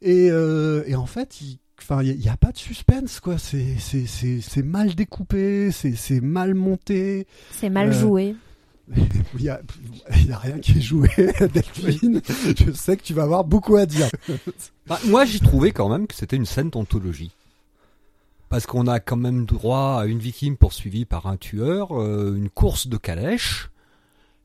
et, euh, et en fait il Enfin, il n'y a, pas de suspense, quoi. C'est, c'est, c'est, c'est mal découpé, c'est, mal monté. C'est mal Euh, joué. Il n'y a rien qui est joué, Delphine. Je sais que tu vas avoir beaucoup à dire. Bah, moi, j'ai trouvé quand même que c'était une scène d'anthologie. Parce qu'on a quand même droit à une victime poursuivie par un tueur, euh, une course de calèche,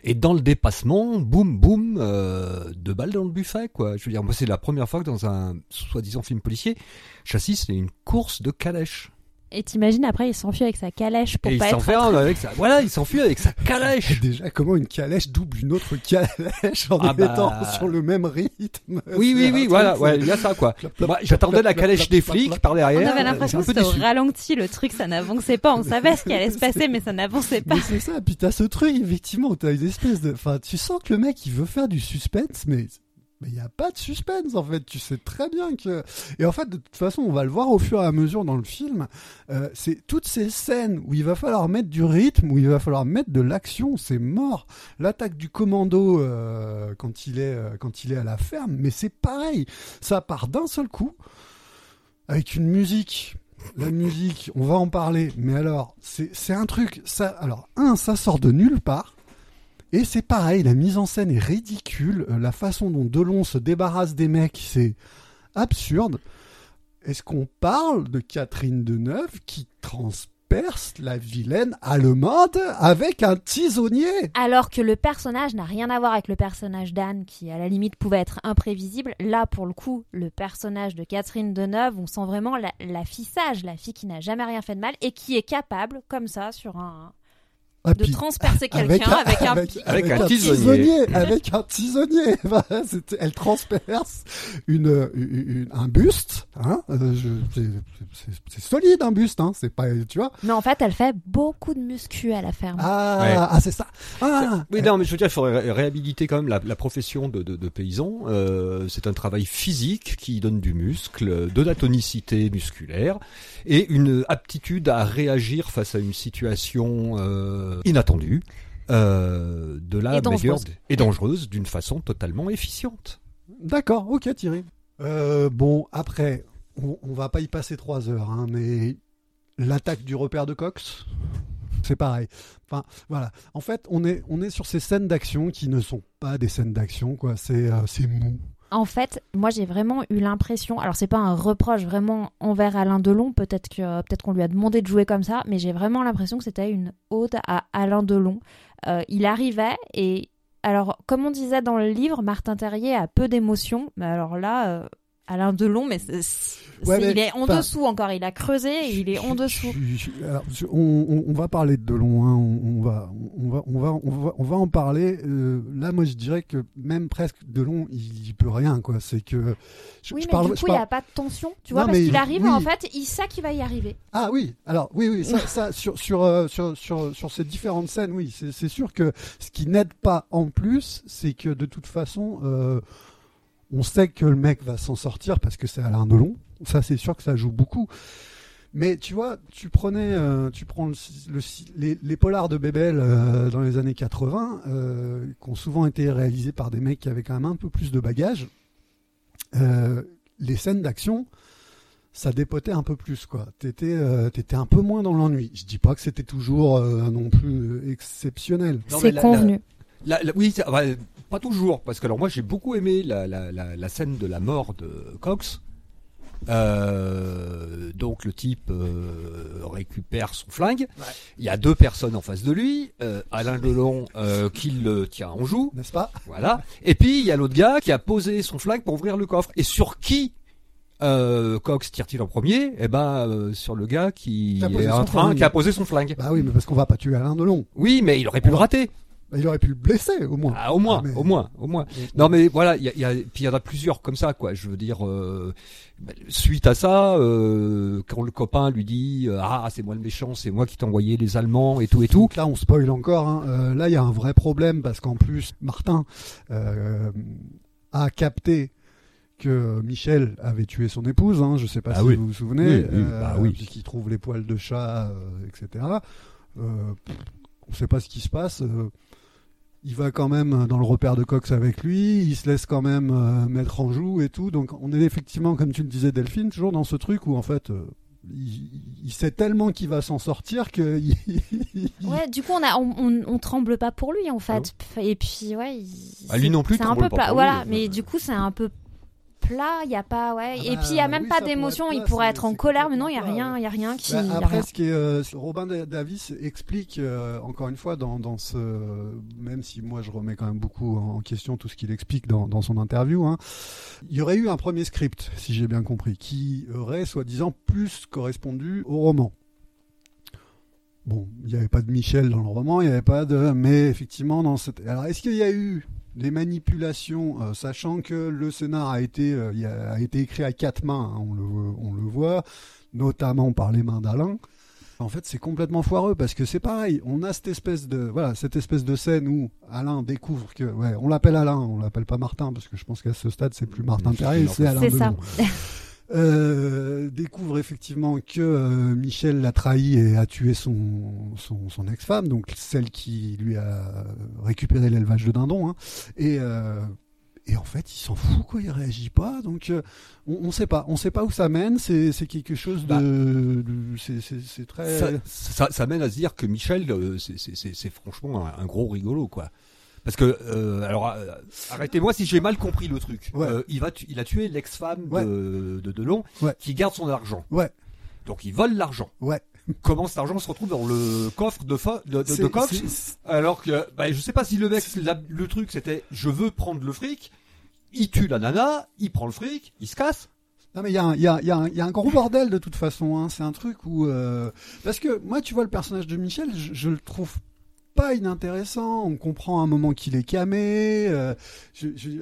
et dans le dépassement, boum, boum, euh, deux balles dans le buffet, quoi. Je veux dire, moi, c'est la première fois que dans un soi-disant film policier, j'assiste à une course de calèche. Et t'imagines après, il s'enfuit avec sa calèche pour et il pas être. s'enferme avec sa, voilà, il s'enfuit avec sa calèche. Déjà, comment une calèche double une autre calèche en Ah bah. étant sur le même rythme Oui, oui, oui, voilà, ouais, il y a ça, quoi. Clap, j'attendais la calèche des flics par derrière. On avait l'impression que c'était au ralenti, le truc, ça n'avançait pas. On savait ce qui allait se passer, mais ça n'avançait pas. C'est ça, puis t'as ce truc, effectivement, où t'as une espèce de... Enfin, tu sens que le mec, il veut faire du suspense, mais... Mais il n'y a pas de suspense, en fait. Tu sais très bien que... Et en fait, de toute façon, on va le voir au fur et à mesure dans le film. euh, c'est toutes ces scènes où il va falloir mettre du rythme, où il va falloir mettre de l'action, c'est mort. L'attaque du commando euh, quand, il est, euh, quand il est à la ferme, mais c'est pareil. Ça part d'un seul coup, avec une musique la musique, on va en parler, mais alors, c'est un truc, ça, alors, un, ça sort de nulle part, et c'est pareil, la mise en scène est ridicule, euh, la façon dont Delon se débarrasse des mecs, c'est absurde. Est-ce qu'on parle de Catherine Deneuve qui transperce la vilaine allemande avec un tisonnier? Alors que le personnage n'a rien à voir avec le personnage d'Anne, qui à la limite pouvait être imprévisible. Là, pour le coup, le personnage de Catherine Deneuve, on sent vraiment la, la fille sage, la fille qui n'a jamais rien fait de mal et qui est capable, comme ça, sur un, Ah, de transpercer quelqu'un avec, un pic. Avec un tisonnier. tisonnier, avec un tisonnier. Elle transperce une, une- une- un buste. Hein, euh, c'est- c'est c'est solide un buste, hein, c'est pas, tu vois. Mais en fait, elle fait beaucoup de muscu à la ferme. Ah, Ouais. ah, c'est ça. Ah, Oui, non, mais je veux dire, il faudrait ré- réhabiliter quand même la, la profession de, de, de paysan. Euh, c'est un travail physique qui donne du muscle, de la tonicité musculaire et une aptitude à réagir face à une situation euh, inattendue, euh, de la Et meilleure et dangereuse d'une façon totalement efficiente. D'accord, ok Thierry. Euh, bon, après, on, on va pas y passer trois heures, hein, mais l'attaque du repère de Cox, c'est pareil. Enfin, voilà. En fait, on est, on est sur ces scènes d'action qui ne sont pas des scènes d'action, quoi. C'est, euh, c'est mou. En fait, moi j'ai vraiment eu l'impression, alors c'est pas un reproche vraiment envers Alain Delon, peut-être que peut-être qu'on lui a demandé de jouer comme ça, mais j'ai vraiment l'impression que c'était une ode à Alain Delon. Euh, il arrivait et alors comme on disait dans le livre, Martin Terrier a peu d'émotions, mais alors là, euh, Alain Delon, mais Ouais, il est en dessous encore, il a creusé et il est en dessous. Je- je- alors, on, va parler de Delon, hein, on, on va, on va, on va, on va, on va en parler. Euh, là, moi, je dirais que même presque Delon, il, il peut rien, quoi. C'est que. Je, Oui, mais parle- du je coup, il n'y a pas de tension, tu vois, parce qu'il arrive, oui. en fait, il sait qu'il va y arriver. Ah oui, alors oui, oui, ça, ça sur, sur, euh, sur, sur, sur ces différentes scènes, oui, c'est c'est sûr que ce qui n'aide pas en plus, c'est que de toute façon, euh, on sait que le mec va s'en sortir parce que c'est Alain Delon. Ça, c'est sûr que ça joue beaucoup. Mais tu vois, tu prenais, euh, tu prends le, le- les, les polars de Bébel euh, dans les années 80, euh, qui ont souvent été réalisés par des mecs qui avaient quand même un peu plus de bagages. Euh, les scènes d'action, ça dépotait un peu plus, quoi. T'étais, euh, t'étais un peu moins dans l'ennui. Je dis pas que c'était toujours euh, non plus exceptionnel. C'est la- convenu. La- la- oui, ça- ouais, pas toujours, parce que alors moi j'ai beaucoup aimé la, la, la, la scène de la mort de Cox. Euh, donc le type euh, récupère son flingue. Il y a deux personnes en face de lui. Euh, Alain Delon qui le tient en joue. N'est-ce pas? Voilà. Et puis il y a l'autre gars qui a posé son flingue pour ouvrir le coffre. Et sur qui euh, Cox tire-t-il en premier? Eh ben, euh, sur le gars qui Qui a posé est son en train, flingue. qui a posé son flingue. Bah oui, mais parce qu'on va pas tuer Alain Delon. Oui, mais il aurait pu le rater. Bah, il aurait pu le blesser, au moins. Ah, au moins, Mais- au moins, au moins. Non, mais voilà, il y a, il y a- puis il y en a plusieurs comme ça, quoi. Je veux dire, euh, suite à ça, euh, quand le copain lui dit euh, ah c'est moi le méchant, c'est moi qui t'ai envoyé les Allemands et tout et tout. Donc là, on spoil encore. hein. Euh, là, il y a un vrai problème parce qu'en plus, Martin euh, a capté que Michel avait tué son épouse. Hein, je sais pas Ah si oui. vous vous souvenez. Oui, oui, bah oui. Puisqu'il trouve les poils de chat, euh, etc. Euh, on sait pas ce qui se passe. Euh, il va quand même dans le repère de Cox avec lui, il se laisse quand même euh, mettre en joue et tout. Donc on est effectivement, comme tu le disais Delphine, toujours dans ce truc où en fait euh, il, il sait tellement qu'il va s'en sortir que Ouais, du coup, on, a, on, on, on tremble pas pour lui, en Ah fait. Et puis, ouais. il- Ah, lui non plus C'est un peu pas plat. pour Voilà, lui. mais du coup, c'est un peu plat. Il y a pas, ouais. Ah et bah, puis, il y a même oui, pas d'émotion. Il pourrait être en colère, mais non, il y a rien. Il y a rien qui. Bah, après, rien. ce qui est, euh, Robin Da- Davis explique euh, encore une fois dans, dans ce, même si moi je remets quand même beaucoup en question tout ce qu'il explique dans, dans son interview, hein, il y aurait eu un premier script, si j'ai bien compris, qui aurait soi-disant plus correspondu au roman. Bon, il n'y avait pas de Michel dans le roman, il n'y avait pas de, mais effectivement dans cette. Alors, est-ce qu'il y a eu des manipulations, euh, sachant que le scénar a été, euh, a, a été écrit à quatre mains, hein, on, le, on le voit, notamment par les mains d'Alain. En fait, c'est complètement foireux parce que c'est pareil. On a cette espèce de voilà cette espèce de scène où Alain découvre que ouais, on l'appelle Alain, on l'appelle pas Martin parce que je pense qu'à ce stade c'est plus Martin Terrier, c'est Alain C'est ça. Euh, découvre effectivement que euh, Michel l'a trahi et a tué son, son, son ex-femme, donc celle qui lui a récupéré l'élevage de dindons. hein. Et, euh, et en fait, il s'en fout, quoi, il réagit pas. Donc, euh, on, on sait pas, on sait pas où ça mène. C'est c'est quelque chose de, Bah. de- c'est- c'est c'est très. Ça, ça, ça mène à se dire que Michel, euh, c'est- c'est c'est- c'est franchement un, un gros rigolo, quoi. Parce que, euh, alors, euh, arrêtez-moi si j'ai mal compris le truc. Ouais. Euh, il va, tu- il a tué l'ex-femme Ouais. de, de Delon, Ouais. qui garde son argent. Ouais, Donc il vole l'argent. ouais. Comment cet argent se retrouve dans le coffre de, fa- de, de, C'est- de Cox c'est- Alors que, bah, je sais pas si le mec, la- le truc c'était, je veux prendre le fric. Il tue la nana, il prend le fric, il se casse. Non mais il y, a un- y, y, y a gros bordel de toute façon. Hein. C'est un truc où euh, parce que moi tu vois le personnage de Michel, je, je le trouve pas inintéressant. On comprend un moment qu'il est camé. euh,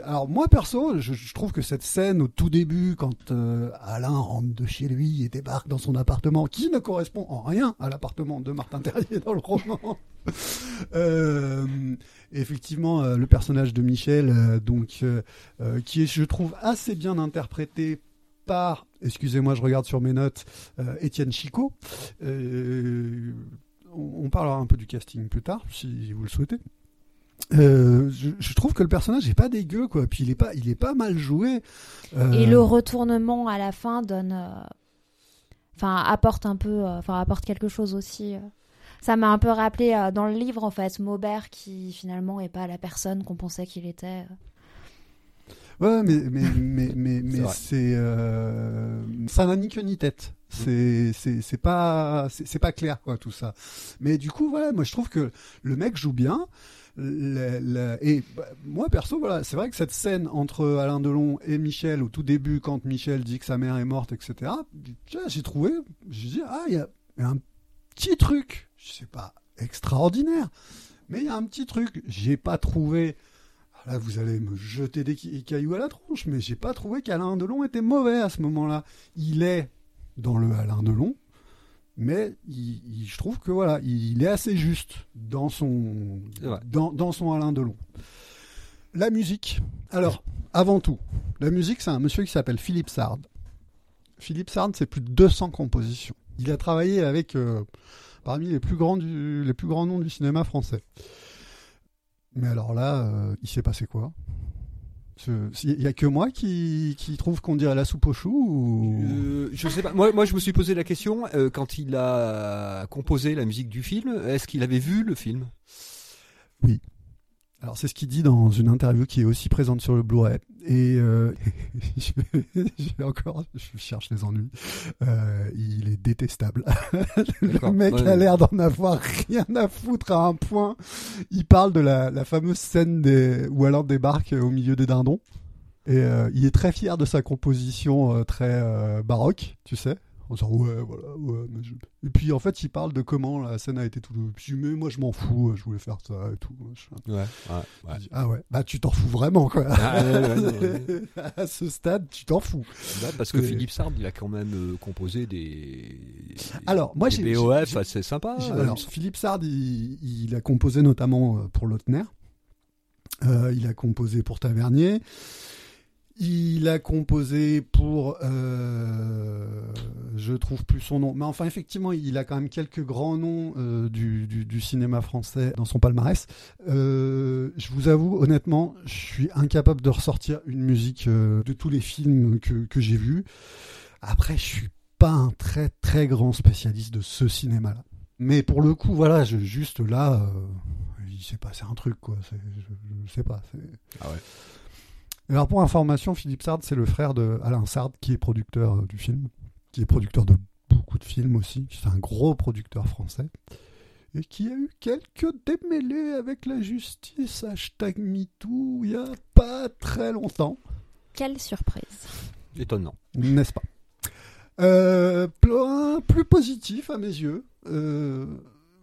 alors moi perso, je, trouve que cette scène au tout début, quand euh, Alain rentre de chez lui et débarque dans son appartement, qui ne correspond en rien à l'appartement de Martin Terrier dans le roman. Euh, effectivement, le personnage de Michel, donc, qui est, je trouve, assez bien interprété par, excusez-moi, je regarde sur mes notes, Étienne Chicot. Euh, on, on parlera un peu du casting plus tard, si vous le souhaitez. Euh, je, je trouve que le personnage est pas dégueu, quoi. Puis il est pas, il est pas mal joué. Euh, Et le retournement à la fin donne. euh, Enfin, apporte un peu. euh, Enfin, apporte quelque chose aussi. euh. Ça m'a un peu rappelé euh, dans le livre, en fait, Maubert qui finalement est pas la personne qu'on pensait qu'il était. Ouais, mais mais mais mais, mais c'est euh, ça n'a ni queue ni tête. C'est c'est pas c'est pas clair quoi tout ça. Mais du coup voilà, moi je trouve que le mec joue bien. Et bah, moi perso voilà, c'est vrai que cette scène entre Alain Delon et Michel au tout début quand Michel dit que sa mère est morte etc. J'ai trouvé, j'ai dit ah il y y a un petit truc, je sais pas extraordinaire, mais il y a un petit truc. J'ai pas trouvé Là, vous allez me jeter des cailloux à la tronche, mais j'ai pas trouvé qu'Alain Delon était mauvais à ce moment-là. Il est dans le Alain Delon, mais il- il- je trouve que voilà, il est assez juste dans son, dans, dans son Alain Delon. La musique. Alors, avant tout, la musique, c'est un monsieur qui s'appelle Philippe Sard. Philippe Sard, c'est plus de 200 compositions. Il a travaillé avec euh, parmi les plus grands du, les plus grands noms du cinéma français. Mais alors là, euh, il s'est passé quoi? Il y a que moi qui, qui trouve qu'on dirait la soupe aux choux ou... Euh, je sais pas. Moi, moi, je me suis posé la question euh, quand il a composé la musique du film. Est-ce qu'il avait vu le film? Alors c'est ce qu'il dit dans une interview qui est aussi présente sur le Blu-ray. Et euh, je, vais, je encore, je cherche les ennuis. Euh, il est détestable. le mec Ouais. a l'air d'en avoir rien à foutre à un point. Il parle de la, la fameuse scène des, où alors débarque au milieu des dindons. Et euh, il est très fier de sa composition très baroque, tu sais. En disant ouais, voilà, ouais. mais je- Et puis en fait, il parle de comment la scène a été tout. Puis mais moi, je m'en fous, je voulais faire ça et tout. Ouais, ouais, ah ouais, bah tu t'en fous vraiment quoi. Ah, à ce stade, tu t'en fous. Parce que Et- Philippe Sard, il a quand même euh, composé des. Alors, moi, j'ai- BOF assez sympa. Alors, Philippe Sard, il, il a composé notamment euh, pour Lautner. Euh, il a composé pour Tavernier. Il a composé pour, euh, je trouve plus son nom, mais enfin effectivement, il a quand même quelques grands noms euh, du, du- cinéma français dans son palmarès. Euh, je vous avoue, honnêtement, je suis incapable de ressortir une musique euh, de tous les films que, que j'ai vus. Après, je suis pas un très très grand spécialiste de ce cinéma-là. Mais pour le coup, voilà, je, juste là, il s'est passé un truc, quoi. Je, je sais pas. Ah ouais. Alors pour information, Philippe Sard, c'est le frère de Alain Sard, qui est producteur euh, du film, qui est producteur de beaucoup de films aussi. C'est un gros producteur français. Et qui a eu quelques démêlés avec la justice, hashtag MeToo, il y a pas très longtemps. Quelle surprise. Étonnant. N'est-ce pas? Euh, Point plus positif à mes yeux. Euh,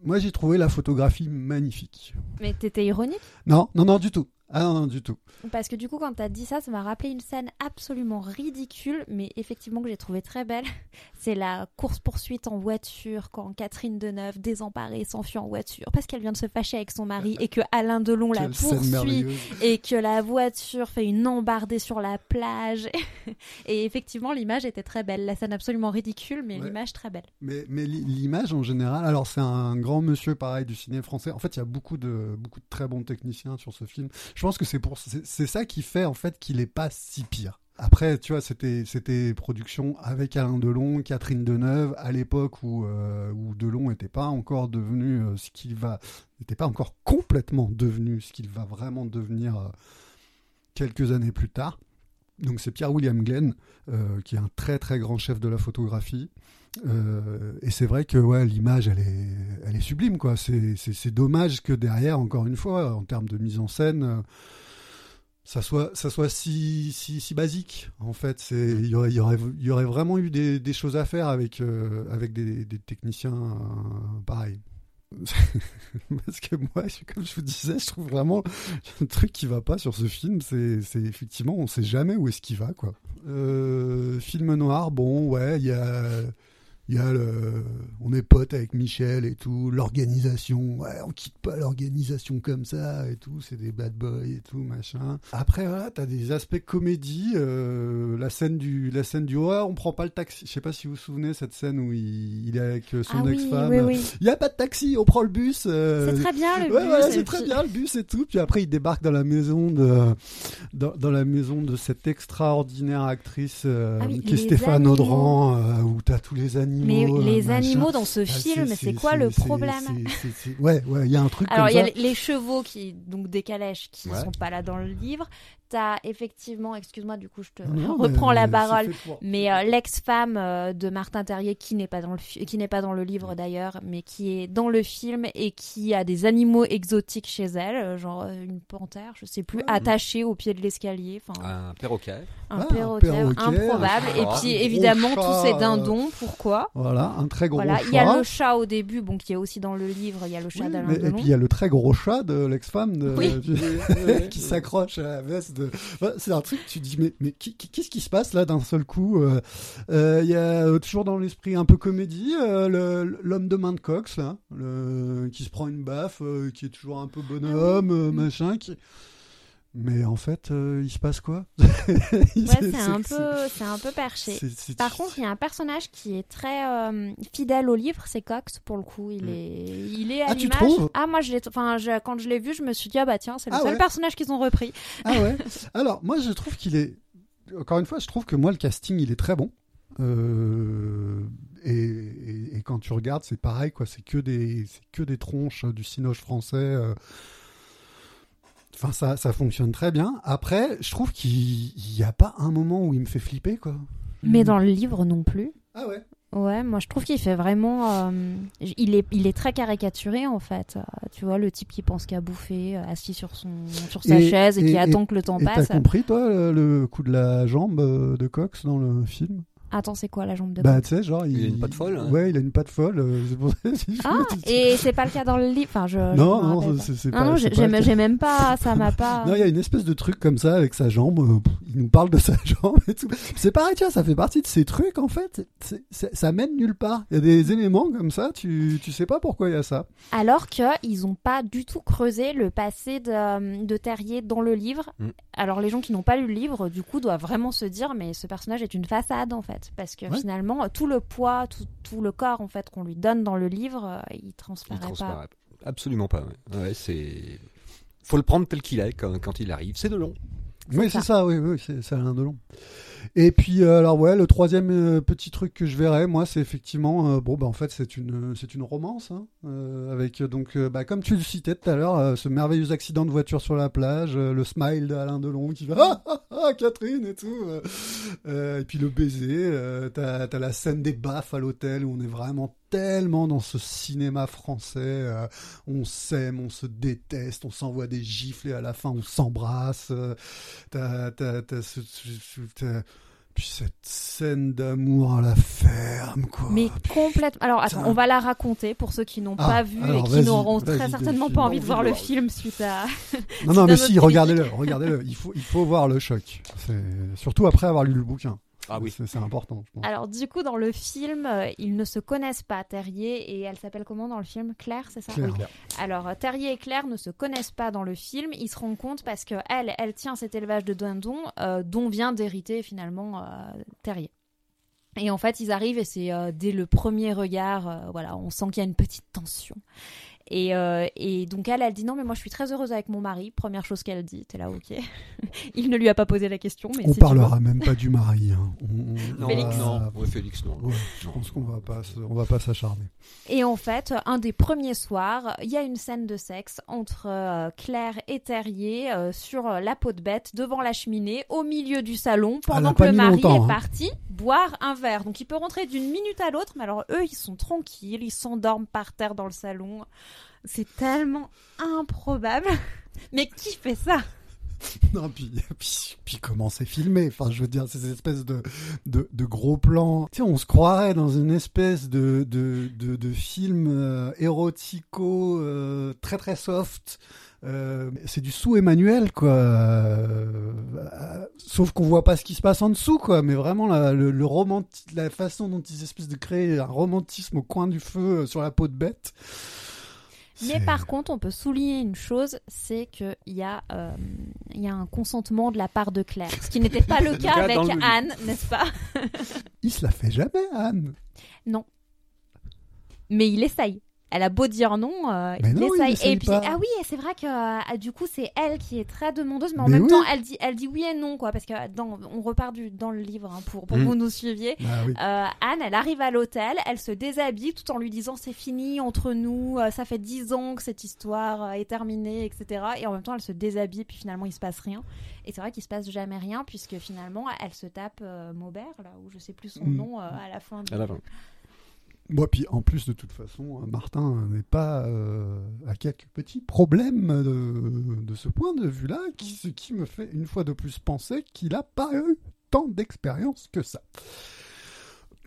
moi, j'ai trouvé la photographie magnifique. Mais t'étais ironique? Non, non, non, du tout. Ah non, non, du tout. Parce que du coup, quand t'as dit ça, ça m'a rappelé une scène absolument ridicule, mais effectivement que j'ai trouvé très belle. C'est la course-poursuite en voiture quand Catherine Deneuve, désemparée, s'enfuit en voiture parce qu'elle vient de se fâcher avec son mari et que Alain Delon la Quelle poursuit et que la voiture fait une embardée sur la plage. et effectivement, l'image était très belle. La scène absolument ridicule, mais Ouais. l'image très belle. Mais, mais l'i- l'image en général, alors c'est un grand monsieur pareil du cinéma français. En fait, il y a beaucoup de, beaucoup de très bons techniciens sur ce film. Je pense que c'est pour c'est ça qui fait en fait qu'il est pas si pire. Après, tu vois, c'était c'était production avec Alain Delon, Catherine Deneuve, à l'époque où euh, où Delon n'était pas encore devenu euh, ce qu'il va, n'était pas encore complètement devenu ce qu'il va vraiment devenir euh, quelques années plus tard. Donc c'est Pierre William Glenn, qui est un très très grand chef de la photographie. Euh, et c'est vrai que ouais, l'image, elle est, elle est sublime. quoi. C'est dommage que derrière, encore une fois, en termes de mise en scène, euh, ça soit, ça soit si, si, si basique. En fait, il y aurait, y aurait, y aurait vraiment eu des, choses à faire avec, euh, avec des, techniciens euh, pareils. Parce que moi, comme je vous disais, je trouve vraiment un truc qui va pas sur ce film. C'est effectivement, on sait jamais où est-ce qu'il va, quoi. Film noir, bon, ouais, il y a, il y a le, on est potes avec Michel et tout, l'organisation, ouais, on quitte pas l'organisation comme ça et tout, c'est des bad boys et tout, machin. Après, voilà, t'as des aspects comédie, euh, la scène du, la scène du horreur, on prend pas le taxi. Je sais pas si vous vous souvenez cette scène où il, il est avec son ah ex-femme. oui, oui. Il y a pas de taxi, on prend le bus. euh, C'est très bien le Ouais, bus, voilà, c'est très puis- bien le bus et tout. Puis après, il débarque dans la maison de, dans, dans la maison de cette extraordinaire actrice euh, Ah qui est Stéphane. Audran, euh, où t'as tous les animaux. Mais euh, les machin. animaux dans ce Ah, film, c'est quoi le problème Ouais, ouais, il y a un truc Alors, il y a les- chevaux qui, donc des calèches, qui Ouais. sont pas là dans le livre. T'as effectivement, excuse-moi, du coup, je te Non, reprends mais la parole. Mais euh, l'ex-femme euh, de Martin Terrier, qui n'est pas dans le qui n'est pas dans le livre d'ailleurs, mais qui est dans le film et qui a des animaux exotiques chez elle, euh, genre une panthère, je sais plus, Ouais. attachée au pied de l'escalier, enfin Un perroquet. un, Ah, un perroquet, perroquet, improbable. un et puis évidemment chat, tous ces dindons, pourquoi Voilà, un très gros Voilà, chat. il y a le chat au début, bon qui est aussi dans le livre, il y a le chat Oui, d'Alain mais- et Delon. puis il y a le très gros chat de l'ex-femme de, Oui. du- qui s'accroche à la veste. De... C'est un truc, tu dis, mais, mais qu'est-ce qui se passe là d'un seul coup euh, euh, Il y a euh, toujours dans l'esprit un peu comédie, euh, l'homme de main de Cox, là, le- qui se prend une baffe, euh, qui est toujours un peu bonhomme, Ah euh, Mm. machin. Qui... Mais en fait, euh, il se passe quoi? Ouais, c'est un peu, c'est un peu perché. Par contre, il y a un personnage qui est très euh, fidèle au livre, c'est Cox pour le coup. Il Mm. est, il est à Ah, tu trouves? Ah, moi, je l'ai, enfin, je- quand je l'ai vu, je me suis dit ah bah tiens, c'est le Ah seul ouais. personnage qu'ils ont repris. Ah ouais. Alors moi je trouve qu'il est. Encore une fois, je trouve que moi le casting il est très bon. Euh, et, et- et quand tu regardes, c'est pareil quoi. C'est que des, c'est que des tronches du cinoche français. Enfin ça, ça fonctionne très bien. Après, je trouve qu'il n'y a pas un moment où il me fait flipper quoi. Mais dans le livre non plus. Ah ouais. Ouais, moi je trouve qu'il fait vraiment. euh, il, est, il est très caricaturé en fait. Euh, tu vois, le type qui pense qu'à bouffer, euh, assis sur, son, sur sa Et- chaise et, et- qui et- attend que le temps Et t'as passe. compris, toi, le, coup de la jambe de Cox dans le film? Attends, c'est quoi la jambe de Bah, tu sais, genre. Il a une patte folle, hein. Ouais, il a une patte folle. euh, Ah, et c'est pas le cas dans le livre. Enfin, je. je Non, non, c'est pas. non, j'ai pas j'ai- le cas. j'ai même pas. Ça m'a pas. Non, il y a une espèce de truc comme ça avec sa jambe. euh, il nous parle de sa jambe et tout. C'est pareil, tu vois, ça fait partie de ces trucs en fait. ça mène nulle part. Il y a des éléments comme ça, tu, tu sais pas pourquoi il y a ça. Alors qu'ils n'ont pas du tout creusé le passé de, de Terrier dans le livre. Mm. Alors les gens qui n'ont pas lu le livre, du coup, doivent vraiment se dire, mais ce personnage est une façade en fait, parce que Ouais. finalement, tout le poids, tout, tout le corps en fait qu'on lui donne dans le livre, euh, il Il transparaît pas. transparaît absolument pas. Ouais, Ouais, c'est. Faut le prendre tel qu'il est quand, quand il arrive. C'est de long. Oui, c'est ça, oui, oui, c'est Alain Delon. Et puis, euh, alors ouais, le troisième euh, petit truc que je verrais, moi, c'est effectivement, euh, bon, bah en fait, c'est une, c'est une romance, hein, avec donc, bah, comme tu le citais tout à l'heure, ce merveilleux accident de voiture sur la plage, le smile d'Alain Delon qui va ah, ah, ah, Catherine et tout, et puis le baiser, t'as, t'as la scène des baffes à l'hôtel où on est vraiment tellement dans ce cinéma français, euh, on s'aime, on se déteste, on s'envoie des gifles et à la fin on s'embrasse. euh, T'as, t'as, t'as puis cette scène d'amour à la ferme, quoi. Mais complètement. Alors attends, on va la raconter pour ceux qui n'ont Ah, pas vu et qui n'auront très certainement pas envie de voir le film suite à. non, non, mais si, regardez-le, regardez-le. Il faut, il faut voir le choc. C'est surtout après avoir lu le bouquin. Ah oui. c'est, important. Je pense. Alors du coup, dans le film, euh, ils ne se connaissent pas, Terrier et elle s'appelle comment dans le film? Claire, c'est ça? Claire. Oui. Alors euh, Terrier et Claire ne se connaissent pas dans le film. Ils se rendent compte parce que elle, elle tient cet élevage de dindons euh, dont vient d'hériter finalement euh, Terrier. Et en fait, ils arrivent et c'est euh, dès le premier regard, euh, voilà, on sent qu'il y a une petite tension. Et, euh, et donc elle, elle dit non, mais moi je suis très heureuse avec mon mari. Première chose qu'elle dit, t'es là, ok. Il ne lui a pas posé la question, mais on c'est parlera même pas du mari. hein. On- on- Non, Félix. non. Ouais, Félix, non. Ouais, je pense qu'on va pas, on va pas s'acharner. Et en fait, un des premiers soirs, il y a une scène de sexe entre euh, Claire et Terrier euh, sur euh, la peau de bête devant la cheminée au milieu du salon pendant que le mari est hein. parti boire un verre. Donc il peut rentrer d'une minute à l'autre, mais alors eux, ils sont tranquilles, ils s'endorment par terre dans le salon. C'est tellement improbable. Mais qui fait ça? Non, puis, puis, puis comment c'est filmé? Enfin, je veux dire, c'est cette espèce de, de, gros plans. Tu sais, on se croirait dans une espèce de, de, de, film euh, érotico euh, très très soft. Euh, c'est du sous Emmanuel quoi. Euh, sauf qu'on voit pas ce qui se passe en dessous quoi. Mais vraiment la, le, le la façon dont ils espècent de créer un romantisme au coin du feu sur la peau de bête. Mais par contre, on peut souligner une chose, c'est qu'il y, a, euh, y a un consentement de la part de Claire. Ce qui n'était pas le cas avec le. Anne, n'est-ce pas? Il se la fait jamais Anne. Mais il essaye. Elle a beau dire non, euh, Mais il non, il essaye. et puis, pas. ah oui, c'est vrai que euh, du coup, c'est elle qui est très demandeuse, mais en Mais même oui. temps, elle dit, elle dit oui et non, quoi, parce que dans, on repart du, dans le livre hein, pour, pour Mm. que vous nous suiviez. Bah oui. Euh, Anne, elle arrive à l'hôtel, elle se déshabille tout en lui disant c'est fini entre nous, euh, ça fait dix ans que cette histoire euh, est terminée, etc. Et en même temps, elle se déshabille, puis finalement, il se passe rien. Et c'est vrai qu'il se passe jamais rien, puisque finalement, elle se tape euh, Maubert, là, où je sais plus son Mm. nom, euh, à la fin. du- À la fin. Moi, puis en plus, de toute façon, euh, Martin n'est pas euh, à quelques petits problèmes de, de ce point de vue-là, qui, ce qui me fait une fois de plus penser qu'il a pas eu tant d'expérience que ça.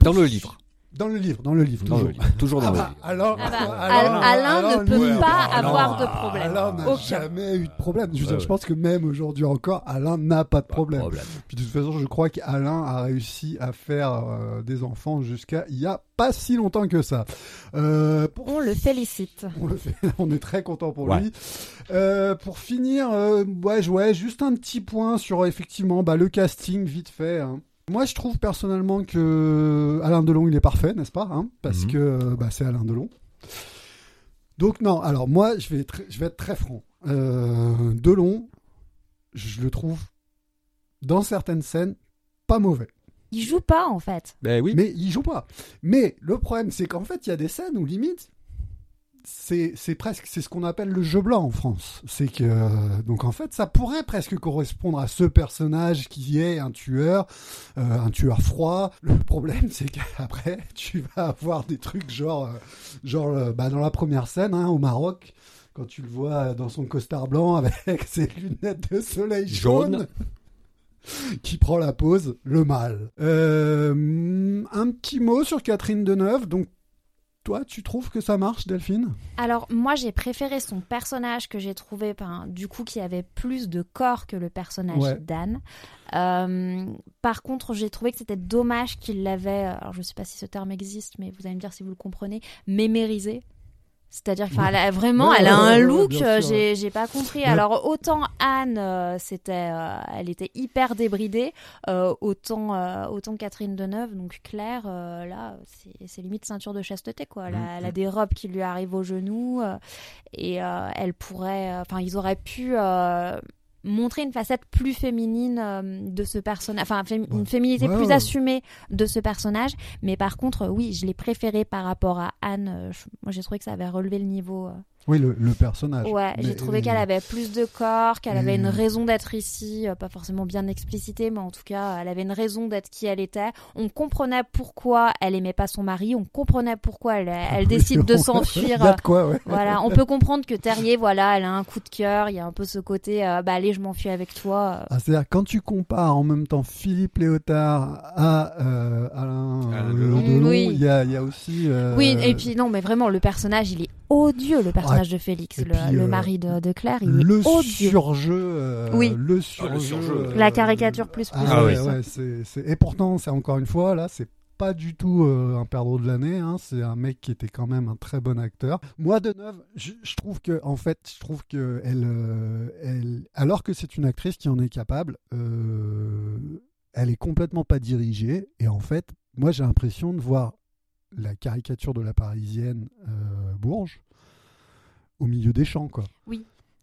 Dans le livre. Dans le livre, dans le livre, Dans toujours. le livre. Toujours dans Ah le bah, livre. alors, Ah bah, alors- Alain alors, ne peut lui, pas Alain- avoir de problème. Alain n'a jamais eu de problème. Je, veux Ouais, dire, je ouais. pense que même aujourd'hui encore, Alain n'a pas de Pas de problème. Puis de toute façon, je crois qu'Alain a réussi à faire euh, des enfants jusqu'à il y a pas si longtemps que ça. Euh, pour On le félicite. on le fait, on est très content pour Ouais. lui. Euh, pour finir, euh, ouais, je- ouais, juste un petit point sur effectivement bah, le casting vite fait. hein. Moi, je trouve personnellement que Alain Delon, il est parfait, n'est-ce pas hein Parce Mhm. que euh, bah, c'est Alain Delon. Donc non, alors moi, je vais être, je vais être très franc. Euh, Delon, je le trouve dans certaines scènes pas mauvais. Il joue pas en fait. Ben oui. Mais il joue pas. Mais le problème, c'est qu'en fait, il y a des scènes où limite, c'est presque c'est ce qu'on appelle le jeu blanc en France. C'est que euh, donc en fait ça pourrait presque correspondre à ce personnage qui est un tueur, euh, un tueur froid. Le problème c'est qu'après tu vas avoir des trucs genre euh, genre bah, dans la première scène hein, au Maroc quand tu le vois dans son costard blanc avec ses lunettes de soleil jaune. Jaune. qui prend la pose, le mal. Euh, un petit mot sur Catherine Deneuve. Donc, toi, tu trouves que ça marche, Delphine? Alors moi j'ai préféré son personnage que j'ai trouvé, ben, du coup qui avait plus de corps que le personnage Ouais. d'Anne. Euh, par contre j'ai trouvé que c'était dommage qu'il l'avait, alors je sais pas si ce terme existe, mais vous allez me dire si vous le comprenez, mémérisé. C'est-à-dire qu'elle a vraiment, Ouais, elle a ouais, un look, euh, j'ai j'ai pas compris. Alors autant Anne, euh, c'était, euh, elle était hyper débridée, euh, autant euh, autant Catherine Deneuve, donc Claire, euh, là c'est c'est limite ceinture de chasteté quoi. Elle a, Mhm. elle a des robes qui lui arrivent aux genoux euh, et euh, elle pourrait, enfin ils auraient pu euh, montrer une facette plus féminine euh, de ce personnage, enfin Ouais. une féminité Ouais, plus ouais. assumée de ce personnage. Mais par contre, euh, oui, je l'ai préféré par rapport à Anne. Euh, je- moi, j'ai trouvé que ça avait relevé le niveau. Euh. Oui, le, le personnage. Ouais, j'ai trouvé qu'elle avait plus de corps, qu'elle avait une raison d'être ici, euh, pas forcément bien explicitée, mais en tout cas, elle avait une raison d'être qui elle était. On comprenait pourquoi elle aimait pas son mari, on comprenait pourquoi elle, elle décide de s'enfuir. quoi, ouais. Voilà, on peut comprendre que Terrier, voilà, elle a un coup de cœur, il y a un peu ce côté, euh, bah allez, je m'enfuis avec toi. euh. Ah, C'est-à-dire, quand tu compares en même temps Philippe Léotard à euh, Alain, Alain euh, Delon. Oui. il y, a, il y a aussi. euh, Oui, et puis non, mais vraiment, le personnage, il est odieux, le personnage de Félix, le, puis, le euh, mari de, de Claire, il le est odieux. surjeu. euh, Oui. Le surjeu. Ah, le surjeu. euh, La caricature plus plus. Ah, Ah ouais, oui. c'est, c'est- Et pourtant, c'est encore une fois, là, c'est pas du tout euh, un perdreau de l'année. hein. C'est un mec qui était quand même un très bon acteur. Moi, de neuf, je, je trouve que, en fait, je trouve que elle, euh, elle, alors que c'est une actrice qui en est capable, euh, elle est complètement pas dirigée. Et en fait, moi, j'ai l'impression de voir la caricature de la Parisienne euh, Bourges au milieu des champs, quoi.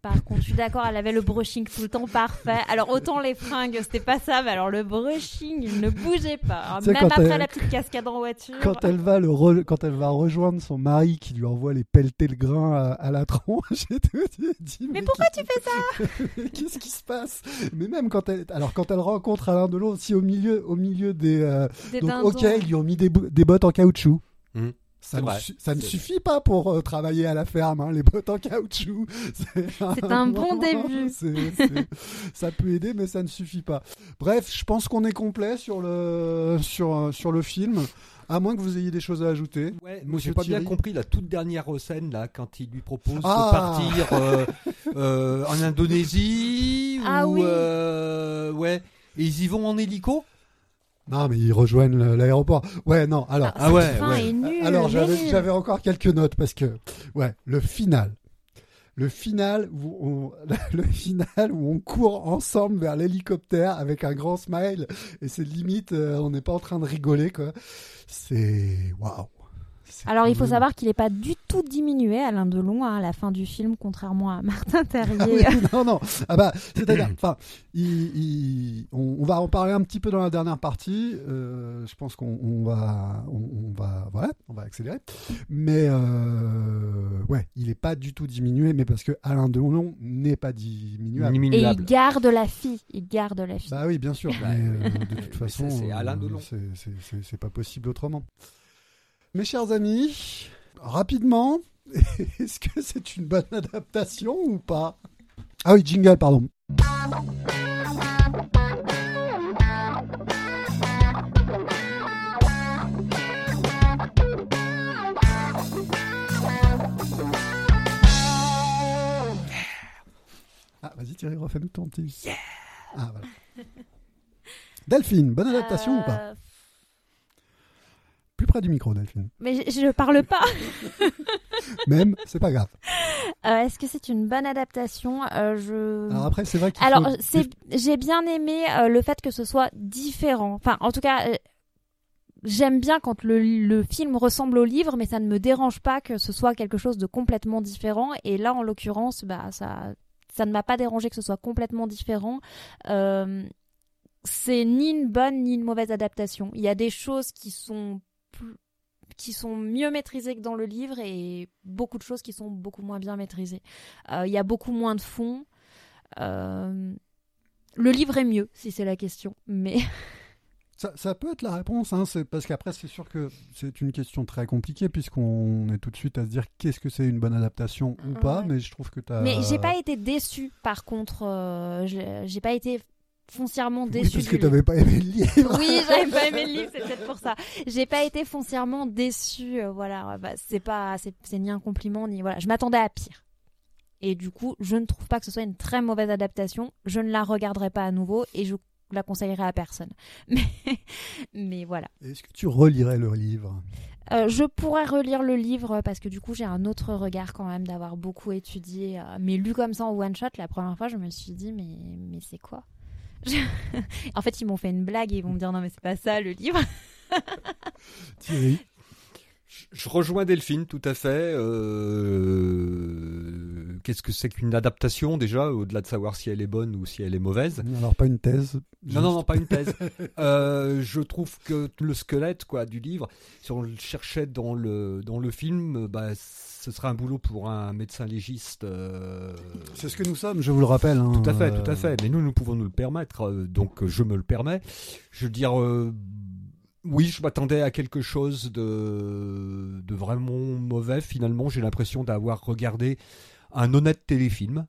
Par contre, je suis d'accord, elle avait le brushing tout le temps parfait. Alors, autant les fringues, c'était pas ça, mais alors le brushing, il ne bougeait pas. hein. Tu sais, Même après elle- la petite cascade en voiture. Quand elle va le re- quand elle va rejoindre son mari qui lui envoie les pelletés le grain à, à la tronche, j'ai tout dit. Mais pourquoi tu fais ça Qu'est-ce qui se passe? Mais même quand elle, alors quand elle rencontre Alain Delon aussi au milieu, au milieu des, euh, Des donc ok, ils lui ont mis des, bottes en caoutchouc. Hmm. Ça, C'est ne, su- ça ne suffit pas pour euh, travailler à la ferme, hein, les bottes en caoutchouc. C'est un bon début. Ça peut aider, mais ça ne suffit pas. Bref, je pense qu'on est complet sur le, sur, euh, sur le film, à moins que vous ayez des choses à ajouter. Ouais, moi j'ai pas bien compris la toute dernière scène là quand il lui propose Ah. de partir euh, euh, en Indonésie Ah ou oui. euh, ouais et ils y vont en hélico? Non, mais ils rejoignent l'aéroport. Ouais, non, alors. Ah, Ah ouais. Alors j'avais encore quelques notes parce que ouais le final le final où on, le final où on court ensemble vers l'hélicoptère avec un grand smile et c'est limite euh, on n'est pas en train de rigoler quoi c'est waouh Alors, il faut même- savoir qu'il n'est pas du tout diminué, Alain Delon, hein, à la fin du film, contrairement à Martin Ah Terrier. oui, non, non. Ah bah, c'est-à-dire, enfin, on, on va en parler un petit peu dans la dernière partie. Euh, je pense qu'on on va, on, on va, voilà, on va accélérer. Mais euh, ouais, il est pas du tout diminué, mais parce que Alain Delon n'est pas diminuable. Et il garde la fille. Il garde la fille. Bah oui, bien sûr. Mais, euh, de toute façon, c'est Alain Delon. c'est pas possible autrement. Mes chers amis, rapidement, est-ce que c'est une bonne adaptation ou pas? Ah oui, jingle, pardon. Ah, vas-y Thierry, refais-nous ton petit. Ah, voilà. Delphine, bonne adaptation ou pas? Euh, Plus près du micro, Delphine. Mais je, je parle pas. Même, c'est pas grave. Euh, Est-ce que c'est une bonne adaptation Euh, Je. Alors après, c'est vrai qu'il Alors, faut- j'ai bien aimé euh, le fait que ce soit différent. Enfin, en tout cas, j'aime bien quand le, le film ressemble au livre, mais ça ne me dérange pas que ce soit quelque chose de complètement différent. Et là, en l'occurrence, bah, ça, ça ne m'a pas dérangé que ce soit complètement différent. Euh, c'est ni une bonne ni une mauvaise adaptation. Il y a des choses qui sont plus- qui sont mieux maîtrisées que dans le livre et beaucoup de choses qui sont beaucoup moins bien maîtrisées. Il y a beaucoup moins de fond. le livre est mieux, si c'est la question, mais Ça, peut être la réponse, hein, parce qu'après c'est sûr que c'est une question très compliquée puisqu'on est tout de suite à se dire qu'est-ce que c'est une bonne adaptation ou pas, mais je trouve que tu as... Mais j'ai pas été déçu par contre, euh, j'ai pas été foncièrement déçu. Oui, parce que tu n'avais pas aimé le livre. oui, j'avais pas aimé le livre, c'est peut-être pour ça. J'ai pas été foncièrement déçu, euh, voilà, bah, c'est pas, c'est ni un compliment ni voilà, je m'attendais à pire. Et du coup, je ne trouve pas que ce soit une très mauvaise adaptation. Je ne la regarderai pas à nouveau et je la conseillerais à personne. Mais, mais voilà. Est-ce que tu relirais le livre? Euh, je pourrais relire le livre parce que du coup j'ai un autre regard quand même d'avoir beaucoup étudié, euh, mais lu comme ça en one shot la première fois je me suis dit mais, mais c'est quoi? En fait ils m'ont fait une blague et ils vont me dire non mais c'est pas ça le livre. Thierry je rejoins Delphine tout à fait. Euh, qu'est-ce que c'est qu'une adaptation déjà, au-delà de savoir si elle est bonne ou si elle est mauvaise? Alors pas une thèse. Non, non, non, pas une thèse. Euh, je trouve que le squelette quoi du livre, si on le cherchait dans le dans le film, bah, ce serait un boulot pour un médecin légiste. Euh, c'est ce que nous sommes, je vous le rappelle. Hein. Tout à fait, tout à fait. Mais nous, nous pouvons nous le permettre, donc je me le permets. Je veux dire oui, je m'attendais à quelque chose de, de vraiment mauvais. Finalement, j'ai l'impression d'avoir regardé un honnête téléfilm.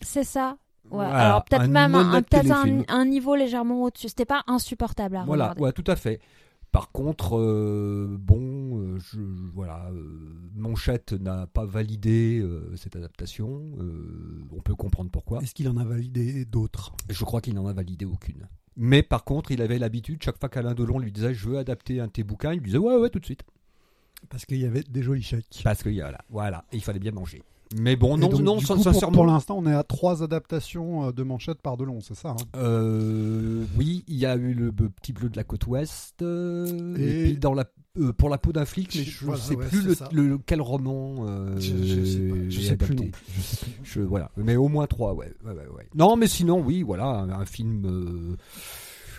C'est ça. Alors peut-être même un, un, niveau légèrement au-dessus. C'était pas insupportable à voilà, Ouais, tout à fait. Par contre, euh, bon, euh, je, voilà, euh, Manchette n'a pas validé cette adaptation. on peut comprendre pourquoi. Est-ce qu'il en a validé d'autres? Je crois qu'il n'en a validé aucune. Mais par contre, il avait l'habitude, chaque fois qu'Alain Delon lui disait Je veux adapter un de tes bouquins, il lui disait Ouais, ouais, tout de suite. Parce qu'il y avait des jolis chèques. Parce qu'il y a là, voilà, il fallait bien manger. Mais bon, non, non, Pour, l'instant, on est à trois adaptations euh, de Manchette par Delon, c'est ça hein? Euh, Oui, il y a eu le petit bleu de la côte ouest. Euh, et... puis dans la euh, pour la peau d'un flic, mais je ne sais plus le, quel roman. Je, sais, plus voilà, mais au moins trois, ouais, ouais, ouais, Non, mais sinon, oui, voilà, un, film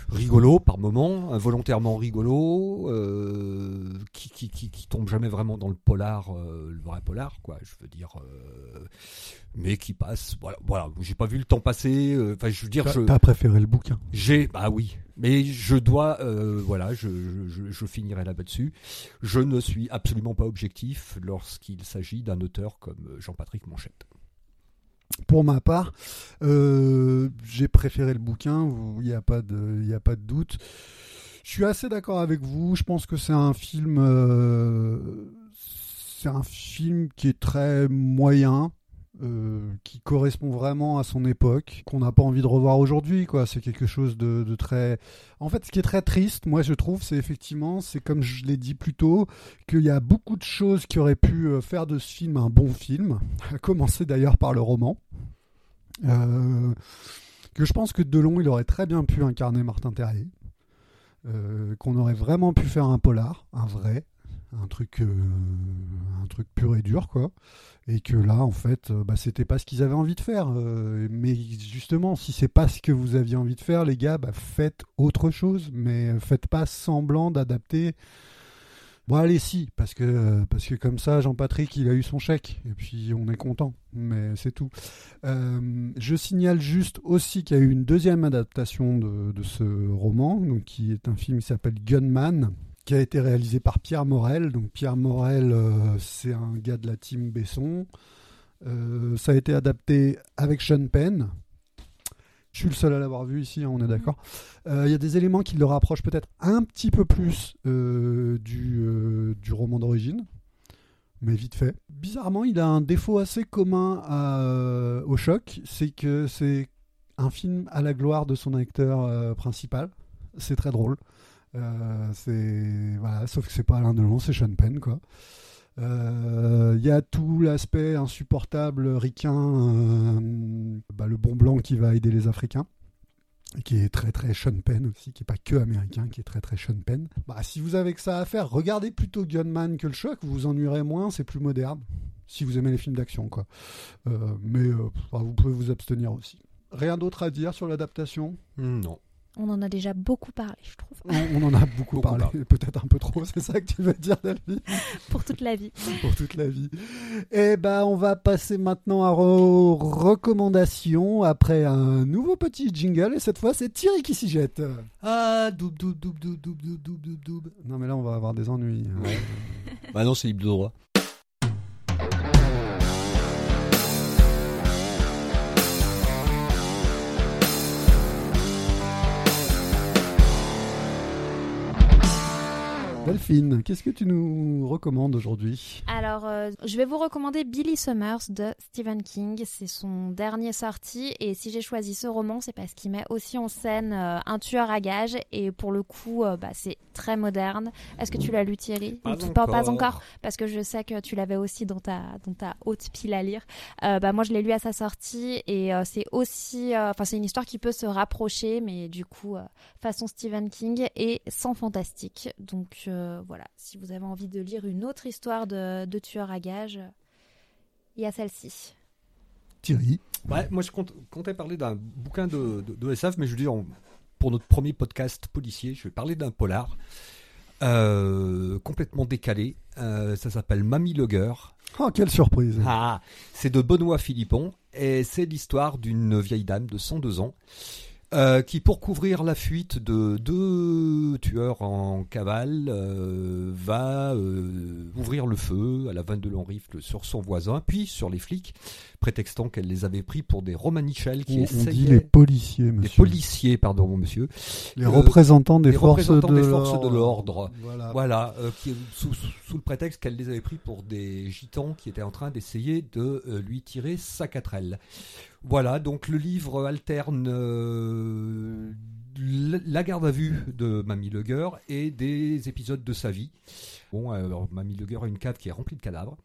rigolo par moment, involontairement rigolo, euh, qui, qui, qui, qui, tombe jamais vraiment dans le polar, euh, le vrai polar, quoi. Je veux dire, euh, mais qui passe. Voilà, voilà. J'ai pas vu le temps passer. Euh, enfin, je veux dire, je. T'as préféré le bouquin? J'ai, bah oui. Mais je dois, euh, voilà, je, je, je finirai là-bas dessus. Je ne suis absolument pas objectif lorsqu'il s'agit d'un auteur comme Jean-Patrick Manchette. Pour ma part, euh, j'ai préféré le bouquin, il n'y a, pas de, a pas de doute. Je suis assez d'accord avec vous, je pense que c'est un film... Euh, c'est un film qui est très moyen, euh, qui correspond vraiment à son époque, qu'on n'a pas envie de revoir aujourd'hui. quoi. C'est quelque chose de, très... En fait, ce qui est très triste, moi je trouve, c'est effectivement, c'est comme je l'ai dit plus tôt, qu'il y a beaucoup de choses qui auraient pu euh, faire de ce film un bon film, à commencer d'ailleurs par le roman. Euh, que je pense que Delon, il aurait très bien pu incarner Martin Terrier. qu'on aurait vraiment pu faire un polar, un vrai, un truc, un truc pur et dur, quoi. Et que là en fait euh, bah, c'était pas ce qu'ils avaient envie de faire euh, mais justement si c'est pas ce que vous aviez envie de faire les gars bah, faites autre chose mais faites pas semblant d'adapter. Bon allez si parce que parce que comme ça Jean-Patrick il a eu son chèque et puis on est content mais c'est tout. Euh, je signale juste aussi qu'il y a eu une deuxième adaptation de, de ce roman donc qui est un film qui s'appelle Gunman qui a été réalisé par Pierre Morel. Donc Pierre Morel, euh, c'est un gars de la team Besson. Euh, ça a été adapté avec Sean Penn. Je suis le seul à l'avoir vu ici, hein, on est d'accord. Euh, il y a des éléments qui le rapprochent peut-être un petit peu plus du, du, roman d'origine, mais vite fait. Bizarrement, il a un défaut assez commun au choc, c'est que c'est un film à la gloire de son acteur principal. C'est très drôle. Euh, c'est voilà, sauf que c'est pas Alain Delon, c'est Sean Penn quoi. Il euh, y a tout l'aspect insupportable, ricain, euh, bah, le bon blanc qui va aider les Africains, qui est très très Sean Penn aussi, qui est pas que américain, qui est très très Sean Penn. Bah, si vous avez que ça à faire, regardez plutôt Gunman que le choc, vous vous ennuierez moins, c'est plus moderne, si vous aimez les films d'action quoi. mais vous pouvez vous abstenir aussi. Rien d'autre à dire sur l'adaptation? Non. On en a déjà beaucoup parlé, je trouve. On, on en a beaucoup, Beaucoup parlé, parlé. peut-être un peu trop, c'est ça que tu veux dire, Delphine Pour toute la vie. pour toute la vie. Eh ben, on va passer maintenant à aux recommandations après un nouveau petit jingle. Et cette fois, c'est Thierry qui s'y jette. Ah, doub, doub, doub, doub, doub, doub, doub, doub, doub. Non, mais là, on va avoir des ennuis. Ouais. Bah non, c'est libre de droit. Delphine, qu'est-ce que tu nous recommandes aujourd'hui? Alors, euh, je vais vous recommander Billy Summers de Stephen King. C'est son dernier sorti. Et si j'ai choisi ce roman, c'est parce qu'il met aussi en scène euh, un tueur à gages. Et pour le coup, euh, bah, c'est très moderne. Est-ce que tu l'as lu, Thierry? Pas tu- encore. pas encore Parce que je sais que tu l'avais aussi dans ta, dans ta haute pile à lire. Euh, bah, moi, je l'ai lu à sa sortie. Et euh, c'est aussi. euh, Enfin, c'est une histoire qui peut se rapprocher. Mais du coup, euh, façon Stephen King et sans fantastique. Donc euh, voilà, si vous avez envie de lire une autre histoire de, de tueur à gages, il y a celle-ci. Thierry Ouais, moi je compte- comptais parler d'un bouquin de, de, de SF, mais je veux dire, on- pour notre premier podcast policier, je vais parler d'un polar euh, complètement décalé. Euh, ça s'appelle Mamie Lugger. Oh, quelle surprise Ah, c'est de Benoît Philippon et c'est l'histoire d'une vieille dame de 102 ans euh, qui, pour couvrir la fuite de deux tueurs en cavale, euh, va euh, ouvrir le feu à la vanne de long rifle sur son voisin, puis sur les flics, prétextant qu'elle les avait pris pour des romanichels qui On, on essayaient... dit les policiers, monsieur. policiers, pardon, mon monsieur. Les représentants des les forces représentants de des forces de l'ordre. Voilà. Voilà, euh, qui, sous, sous- sous le prétexte qu'elle les avait pris pour des gitans qui étaient en train d'essayer de euh, lui tirer sa quatrelle. Voilà, donc le livre alterne euh, la garde à vue de Mamie Leguer et des épisodes de sa vie. Bon, alors Mamie Leguer a une cave qui est remplie de cadavres.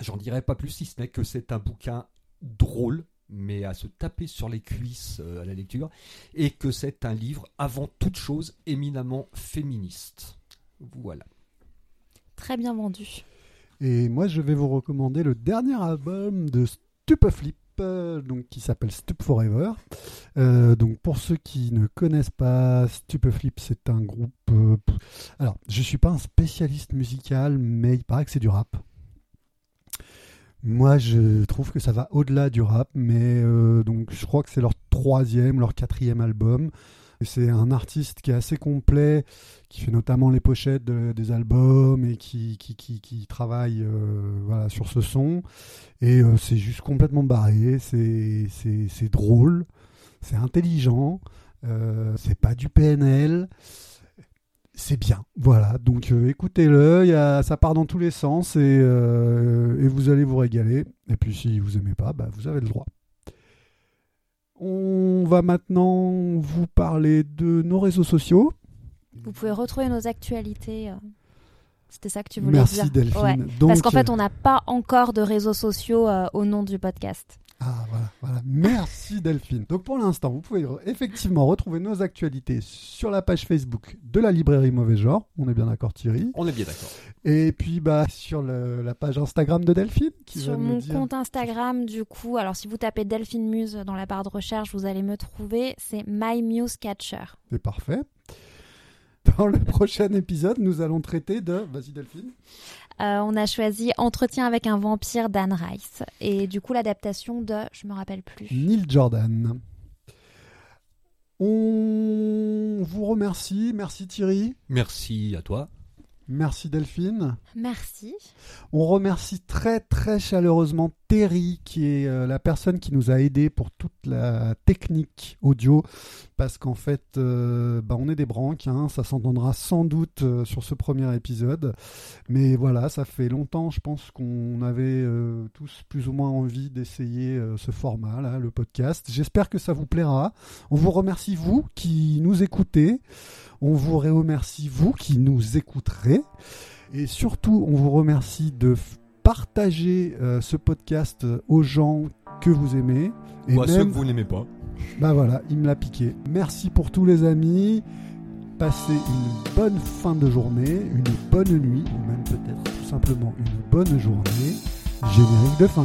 J'en dirai pas plus si ce n'est que c'est un bouquin drôle, mais à se taper sur les cuisses euh, à la lecture, et que c'est un livre avant toute chose éminemment féministe. Voilà. Très bien vendu. Et moi, je vais vous recommander le dernier album de Stupeflip, donc qui s'appelle Stup Forever. Euh, donc pour ceux qui ne connaissent pas, Stupeflip, c'est un groupe. euh, alors, je suis pas un spécialiste musical, mais il paraît que c'est du rap. Moi, je trouve que ça va au-delà du rap, mais euh, donc je crois que c'est leur troisième, leur quatrième album. C'est un artiste qui est assez complet, qui fait notamment les pochettes de- des albums et qui, qui, qui, travaille euh, voilà, sur ce son. Et euh, c'est juste complètement barré, c'est drôle, c'est intelligent, euh, c'est pas du PNL. C'est bien, voilà. Donc écoutez-le, ça part dans tous les sens et, et vous allez vous régaler. Et puis si vous aimez pas, bah, vous avez le droit. On va maintenant vous parler de nos réseaux sociaux. Vous pouvez retrouver nos actualités. euh. C'était ça que tu voulais Merci dire. Delphine. Ouais. Donc, Parce qu'en fait, on n'a pas encore de réseaux sociaux euh, au nom du podcast. Ah voilà, voilà. Merci Delphine. Donc pour l'instant, vous pouvez effectivement retrouver nos actualités sur la page Facebook de la librairie Mauvais Genre. On est bien d'accord Thierry. On est bien d'accord. Et puis bah sur le- la page Instagram de Delphine qui Sur mon dire. compte Instagram, du coup, alors si vous tapez Delphine Muse dans la barre de recherche, vous allez me trouver. C'est My Muse Catcher. C'est parfait. Dans le prochain épisode, nous allons traiter de. Vas-y Delphine. Euh, on a choisi Entretien avec un vampire d'Anne Rice. Et du coup, l'adaptation de. Je me rappelle plus. Neil Jordan. On vous remercie. Merci Thierry. Merci à toi. Merci Delphine. Merci. On remercie très très chaleureusement Terry, qui est euh, la personne qui nous a aidés pour toute la technique audio, parce qu'en fait, euh, bah, on est des branques, hein, ça s'entendra sans doute euh, sur ce premier épisode, mais voilà, ça fait longtemps, je pense qu'on avait tous plus ou moins envie d'essayer ce format, le podcast. J'espère que ça vous plaira. On vous remercie vous qui nous écoutez. On vous remercie vous qui nous écouterez. Et surtout, on vous remercie de partager euh, ce podcast euh, aux gens que vous aimez. Et Ou à ceux même, que vous n'aimez pas. bah voilà, il me l'a piqué. Merci pour tous les amis. Passez une bonne fin de journée, une bonne nuit, ou même peut-être tout simplement une bonne journée. Générique de fin.